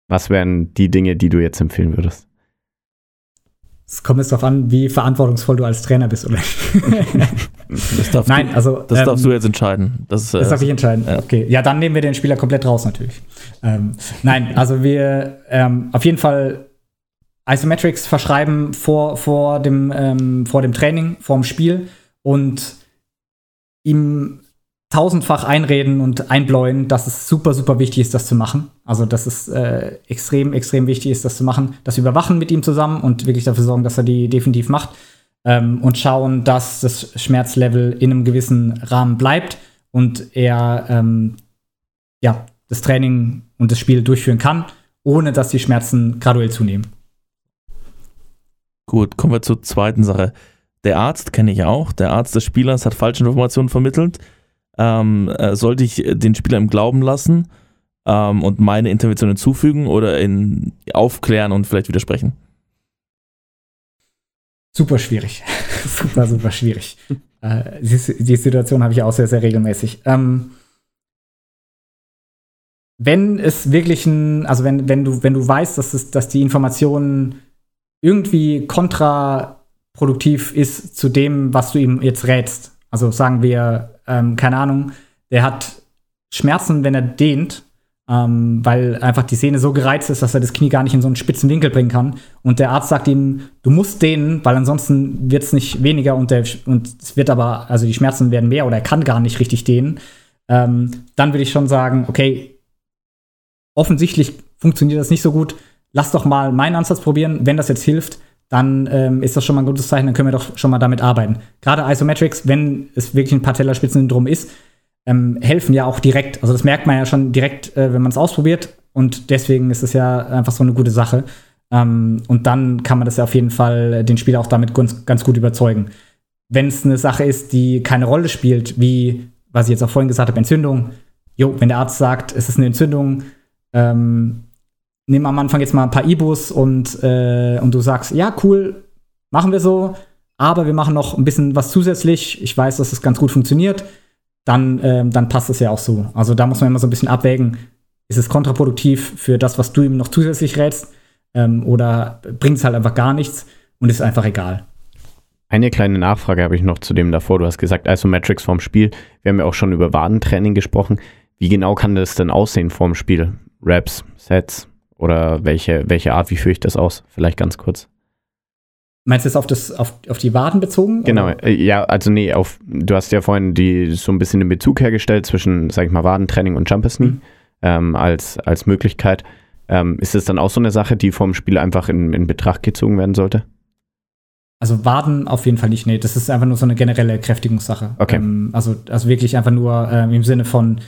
Was wären die Dinge, die du jetzt empfehlen würdest? Es kommt jetzt darauf an, wie verantwortungsvoll du als Trainer bist, oder? das darfst Nein, du, also. Das ähm, darfst du jetzt entscheiden. Das, das darf ich entscheiden. Ja. Okay. Ja, dann nehmen wir den Spieler komplett raus, natürlich. Ähm, nein, also wir ähm, auf jeden Fall Isometrics verschreiben vor, vor, dem, ähm, vor dem Training, vor dem Spiel und ihm tausendfach einreden und einbläuen, dass es super, super wichtig ist, das zu machen. Also, dass es äh, extrem, extrem wichtig ist, das zu machen. Das überwachen mit ihm zusammen und wirklich dafür sorgen, dass er die definitiv macht. Ähm, und schauen, dass das Schmerzlevel in einem gewissen Rahmen bleibt und er ähm, ja, das Training und das Spiel durchführen kann, ohne dass die Schmerzen graduell zunehmen. Gut, kommen wir zur zweiten Sache. Der Arzt kenne ich auch. Der Arzt des Spielers hat falsche Informationen vermittelt ähm, äh, sollte ich den Spieler im Glauben lassen ähm, und meine Intervention hinzufügen oder in aufklären und vielleicht widersprechen? Super schwierig. super, super schwierig. äh, die, die, Situation habe ich auch sehr, sehr regelmäßig. Ähm, wenn es wirklich ein, also wenn, wenn du, wenn du weißt, dass, es, dass die Information irgendwie kontraproduktiv ist zu dem, was du ihm jetzt rätst. Also sagen wir, ähm, keine Ahnung, der hat Schmerzen, wenn er dehnt. ähm, weil einfach die Sehne so gereizt ist, dass er das Knie gar nicht in so einen spitzen Winkel bringen kann. Und der Arzt sagt ihm, du musst dehnen, weil ansonsten wird es nicht weniger und, der, und es wird aber, also die Schmerzen werden mehr oder er kann gar nicht richtig dehnen. Ähm, dann würde ich schon sagen, okay, offensichtlich funktioniert das nicht so gut. Lass doch mal meinen Ansatz probieren. Wenn das jetzt hilft, dann ähm, ist das schon mal ein gutes Zeichen, dann können wir doch schon mal damit arbeiten. Gerade Isometrics, wenn es wirklich ein Patellaspitzensyndrom ist, ähm, helfen ja auch direkt. Also das merkt man ja schon direkt, äh, wenn man es ausprobiert. Und deswegen ist es ja einfach so eine gute Sache. Ähm, und dann kann man das ja auf jeden Fall den Spieler auch damit ganz, ganz gut überzeugen. Wenn es eine Sache ist, die keine Rolle spielt, wie, was ich jetzt auch vorhin gesagt habe, Entzündung, jo, wenn der Arzt sagt, es ist eine Entzündung, ähm, nimm am Anfang jetzt mal ein paar Ibus und, äh, und du sagst, ja, cool, machen wir so, aber wir machen noch ein bisschen was zusätzlich. Ich weiß, dass es ganz gut funktioniert dann, ähm, dann passt es ja auch so. Also da muss man immer so ein bisschen abwägen, ist es kontraproduktiv für das, was du ihm noch zusätzlich rätst, ähm, oder bringt es halt einfach gar nichts und ist einfach egal. Eine kleine Nachfrage habe ich noch zu dem davor. Du hast gesagt, Isometrics vorm Spiel. Wir haben ja auch schon über Wadentraining gesprochen. Wie genau kann das denn aussehen vorm Spiel? Raps, Sets oder welche, welche Art, wie führe ich das aus? Vielleicht ganz kurz. Meinst du jetzt auf, das, auf, auf die Waden bezogen? Genau, oder? Äh, ja, also nee, auf, du hast ja vorhin die, so ein bisschen den Bezug hergestellt zwischen, sag ich mal, Wadentraining und Jumper Knee mhm. ähm, als, als Möglichkeit. Ähm, ist es dann auch so eine Sache, die vom Spiel einfach in, in Betracht gezogen werden sollte? Also Waden auf jeden Fall nicht, nee. Das ist einfach nur so eine generelle Kräftigungssache. Okay. Ähm, also, also wirklich einfach nur äh, im Sinne von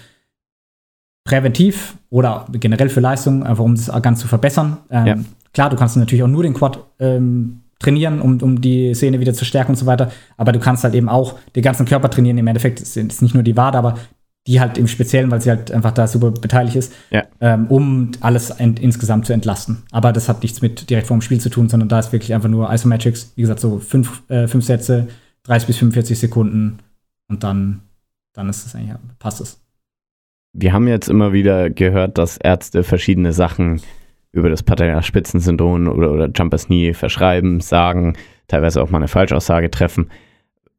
präventiv oder generell für Leistung, einfach um das ganz zu verbessern. Ähm, ja. Klar, du kannst natürlich auch nur den Quad ähm, trainieren, um, um die Szene wieder zu stärken und so weiter. Aber du kannst halt eben auch den ganzen Körper trainieren. Im Endeffekt ist es nicht nur die Wade, aber die halt im Speziellen, weil sie halt einfach da super beteiligt ist, ja. ähm, um alles in, insgesamt zu entlasten. Aber das hat nichts mit direkt vor dem Spiel zu tun, sondern da ist wirklich einfach nur Isometrics, wie gesagt, so fünf, äh, fünf Sätze, 30 bis 45 Sekunden und dann, dann ist es eigentlich, passt es. Wir haben jetzt immer wieder gehört, dass Ärzte verschiedene Sachen über das Patellaspitzensyndrom oder, oder Jumpers Knee verschreiben, sagen, teilweise auch mal eine Falschaussage treffen.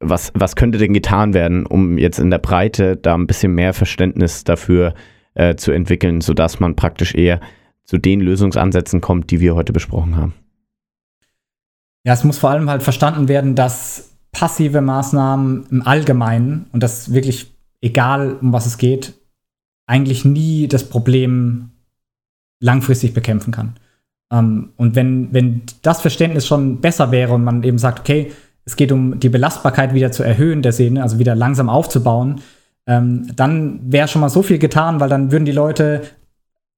Was, was könnte denn getan werden, um jetzt in der Breite da ein bisschen mehr Verständnis dafür äh, zu entwickeln, sodass man praktisch eher zu den Lösungsansätzen kommt, die wir heute besprochen haben? Ja, es muss vor allem halt verstanden werden, dass passive Maßnahmen im Allgemeinen und das wirklich egal, um was es geht, eigentlich nie das Problem langfristig bekämpfen kann. Ähm, und wenn, wenn das Verständnis schon besser wäre und man eben sagt, okay, es geht um die Belastbarkeit wieder zu erhöhen der Sehne, also wieder langsam aufzubauen, ähm, dann wäre schon mal so viel getan, weil dann würden die Leute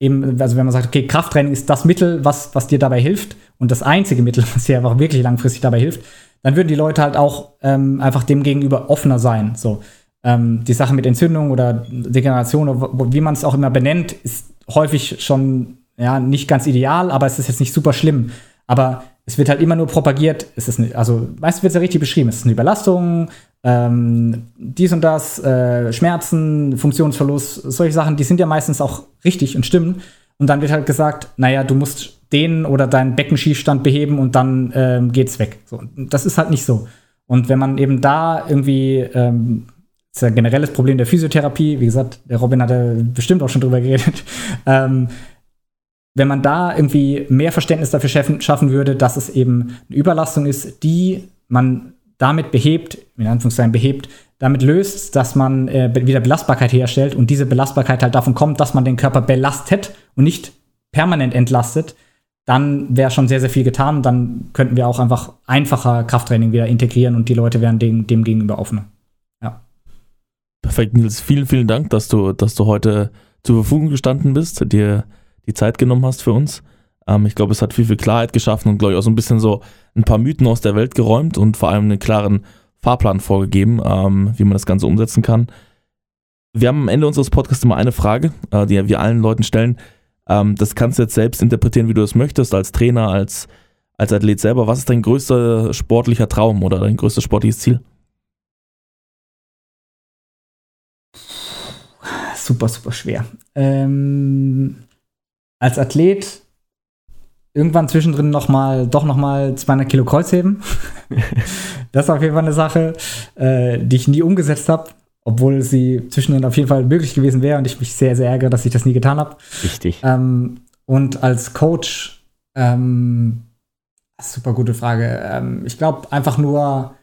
eben, also wenn man sagt, okay, Krafttraining ist das Mittel, was, was dir dabei hilft und das einzige Mittel, was dir einfach wirklich langfristig dabei hilft, dann würden die Leute halt auch ähm, einfach dem gegenüber offener sein. So. Ähm, die Sache mit Entzündung oder Degeneration, wie man es auch immer benennt, ist häufig schon ja, nicht ganz ideal, aber es ist jetzt nicht super schlimm. Aber es wird halt immer nur propagiert, es ist, eine, also meistens wird es ja richtig beschrieben, es ist eine Überlastung, ähm, dies und das, äh, Schmerzen, Funktionsverlust, solche Sachen, die sind ja meistens auch richtig und stimmen. Und dann wird halt gesagt, naja, du musst den oder deinen Beckenschiefstand beheben und dann ähm, geht's weg. So, das ist halt nicht so. Und wenn man eben da irgendwie, ähm, ist ja ein generelles Problem der Physiotherapie, wie gesagt, der Robin hatte bestimmt auch schon drüber geredet, ähm, wenn man da irgendwie mehr Verständnis dafür schaffen, würde, dass es eben eine Überlastung ist, die man damit behebt, in Anführungszeichen behebt, damit löst, dass man äh, wieder Belastbarkeit herstellt und diese Belastbarkeit halt davon kommt, dass man den Körper belastet und nicht permanent entlastet, dann wäre schon sehr, sehr viel getan. Dann könnten wir auch einfach einfacher Krafttraining wieder integrieren und die Leute wären dem, dem gegenüber offener. Perfekt, Nils. Vielen, vielen Dank, dass du, dass du heute zur Verfügung gestanden bist, dir die Zeit genommen hast für uns. Ähm, ich glaube, es hat viel, viel Klarheit geschaffen und, glaube ich, auch so ein bisschen so ein paar Mythen aus der Welt geräumt und vor allem einen klaren Fahrplan vorgegeben, ähm, wie man das Ganze umsetzen kann. Wir haben am Ende unseres Podcasts immer eine Frage, äh, die wir allen Leuten stellen. Ähm, das kannst du jetzt selbst interpretieren, wie du es möchtest, als Trainer, als, als Athlet selber. Was ist dein größter sportlicher Traum oder dein größtes sportliches Ziel? Super, super schwer. Ähm, als Athlet irgendwann zwischendrin noch mal, doch noch mal 200 Kilo Kreuzheben. das ist auf jeden Fall eine Sache, äh, die ich nie umgesetzt habe. obwohl sie zwischendrin auf jeden Fall möglich gewesen wäre und ich mich sehr, sehr ärgere, dass ich das nie getan habe. Richtig. Ähm, und als Coach, ähm, super gute Frage. Ähm, ich glaube einfach nur,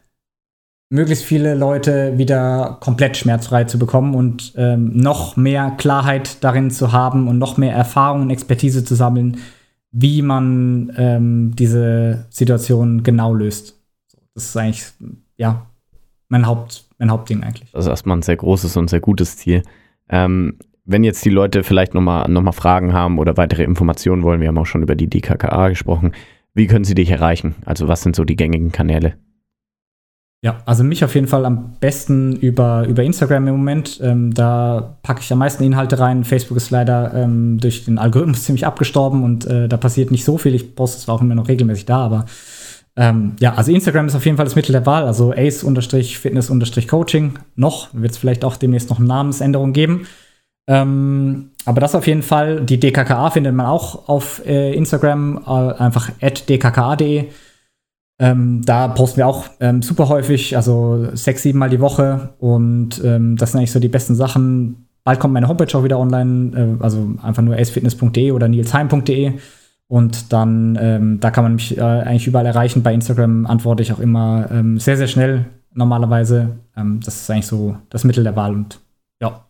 möglichst viele Leute wieder komplett schmerzfrei zu bekommen und ähm, noch mehr Klarheit darin zu haben und noch mehr Erfahrung und Expertise zu sammeln, wie man ähm, diese Situation genau löst. Das ist eigentlich, ja, mein, Haupt, mein Hauptding eigentlich. Das ist erstmal ein sehr großes und sehr gutes Ziel. Ähm, wenn jetzt die Leute vielleicht nochmal noch mal Fragen haben oder weitere Informationen wollen, wir haben auch schon über die DKKA gesprochen, wie können sie dich erreichen? Also was sind so die gängigen Kanäle? Ja, also mich auf jeden Fall am besten über, über Instagram im Moment. Ähm, da packe ich am meisten Inhalte rein. Facebook ist leider ähm, durch den Algorithmus ziemlich abgestorben und äh, da passiert nicht so viel. Ich poste zwar auch immer noch regelmäßig da, aber ähm, ja, also Instagram ist auf jeden Fall das Mittel der Wahl. Also ace-fitness-coaching. Noch wird es vielleicht auch demnächst noch eine Namensänderung geben. Ähm, aber das auf jeden Fall. Die DKKA findet man auch auf äh, Instagram, äh, einfach at dkka.de. Ähm, da posten wir auch ähm, super häufig, also sechs, sieben Mal die Woche. Und ähm, das sind eigentlich so die besten Sachen. Bald kommt meine Homepage auch wieder online, äh, also einfach nur acefitness.de oder nilsheim.de. Und dann, ähm, da kann man mich äh, eigentlich überall erreichen. Bei Instagram antworte ich auch immer ähm, sehr, sehr schnell normalerweise. Ähm, das ist eigentlich so das Mittel der Wahl und ja,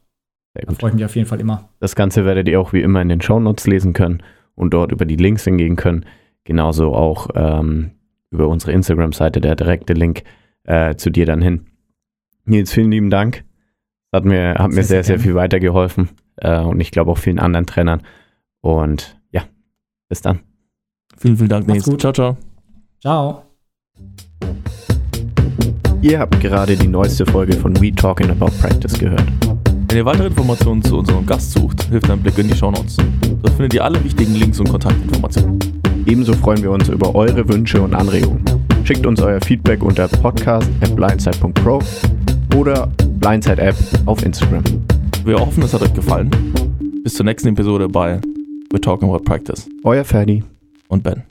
da freue ich mich auf jeden Fall immer. Das Ganze werdet ihr auch wie immer in den Show Notes lesen können und dort über die Links hingehen können. Genauso auch über unsere Instagram-Seite der direkte Link äh, zu dir dann hin. Nils, vielen lieben Dank. Das hat mir, hat mir sehr, sehr, sehr viel weitergeholfen äh, und ich glaube auch vielen anderen Trainern. Und ja, bis dann. Vielen, vielen Dank, Nils. Gut. Ciao, ciao. Ciao. Ihr habt gerade die neueste Folge von We Talking About Practice gehört. Wenn ihr weitere Informationen zu unserem Gast sucht, hilft ein Blick in die Show Notes. Dort findet ihr alle wichtigen Links und Kontaktinformationen. Ebenso freuen wir uns über eure Wünsche und Anregungen. Schickt uns euer Feedback unter podcast.blindside.pro oder Blindside App auf Instagram. Wir hoffen, es hat euch gefallen. Bis zur nächsten Episode bei We're Talking About Practice. Euer Ferdi und Ben.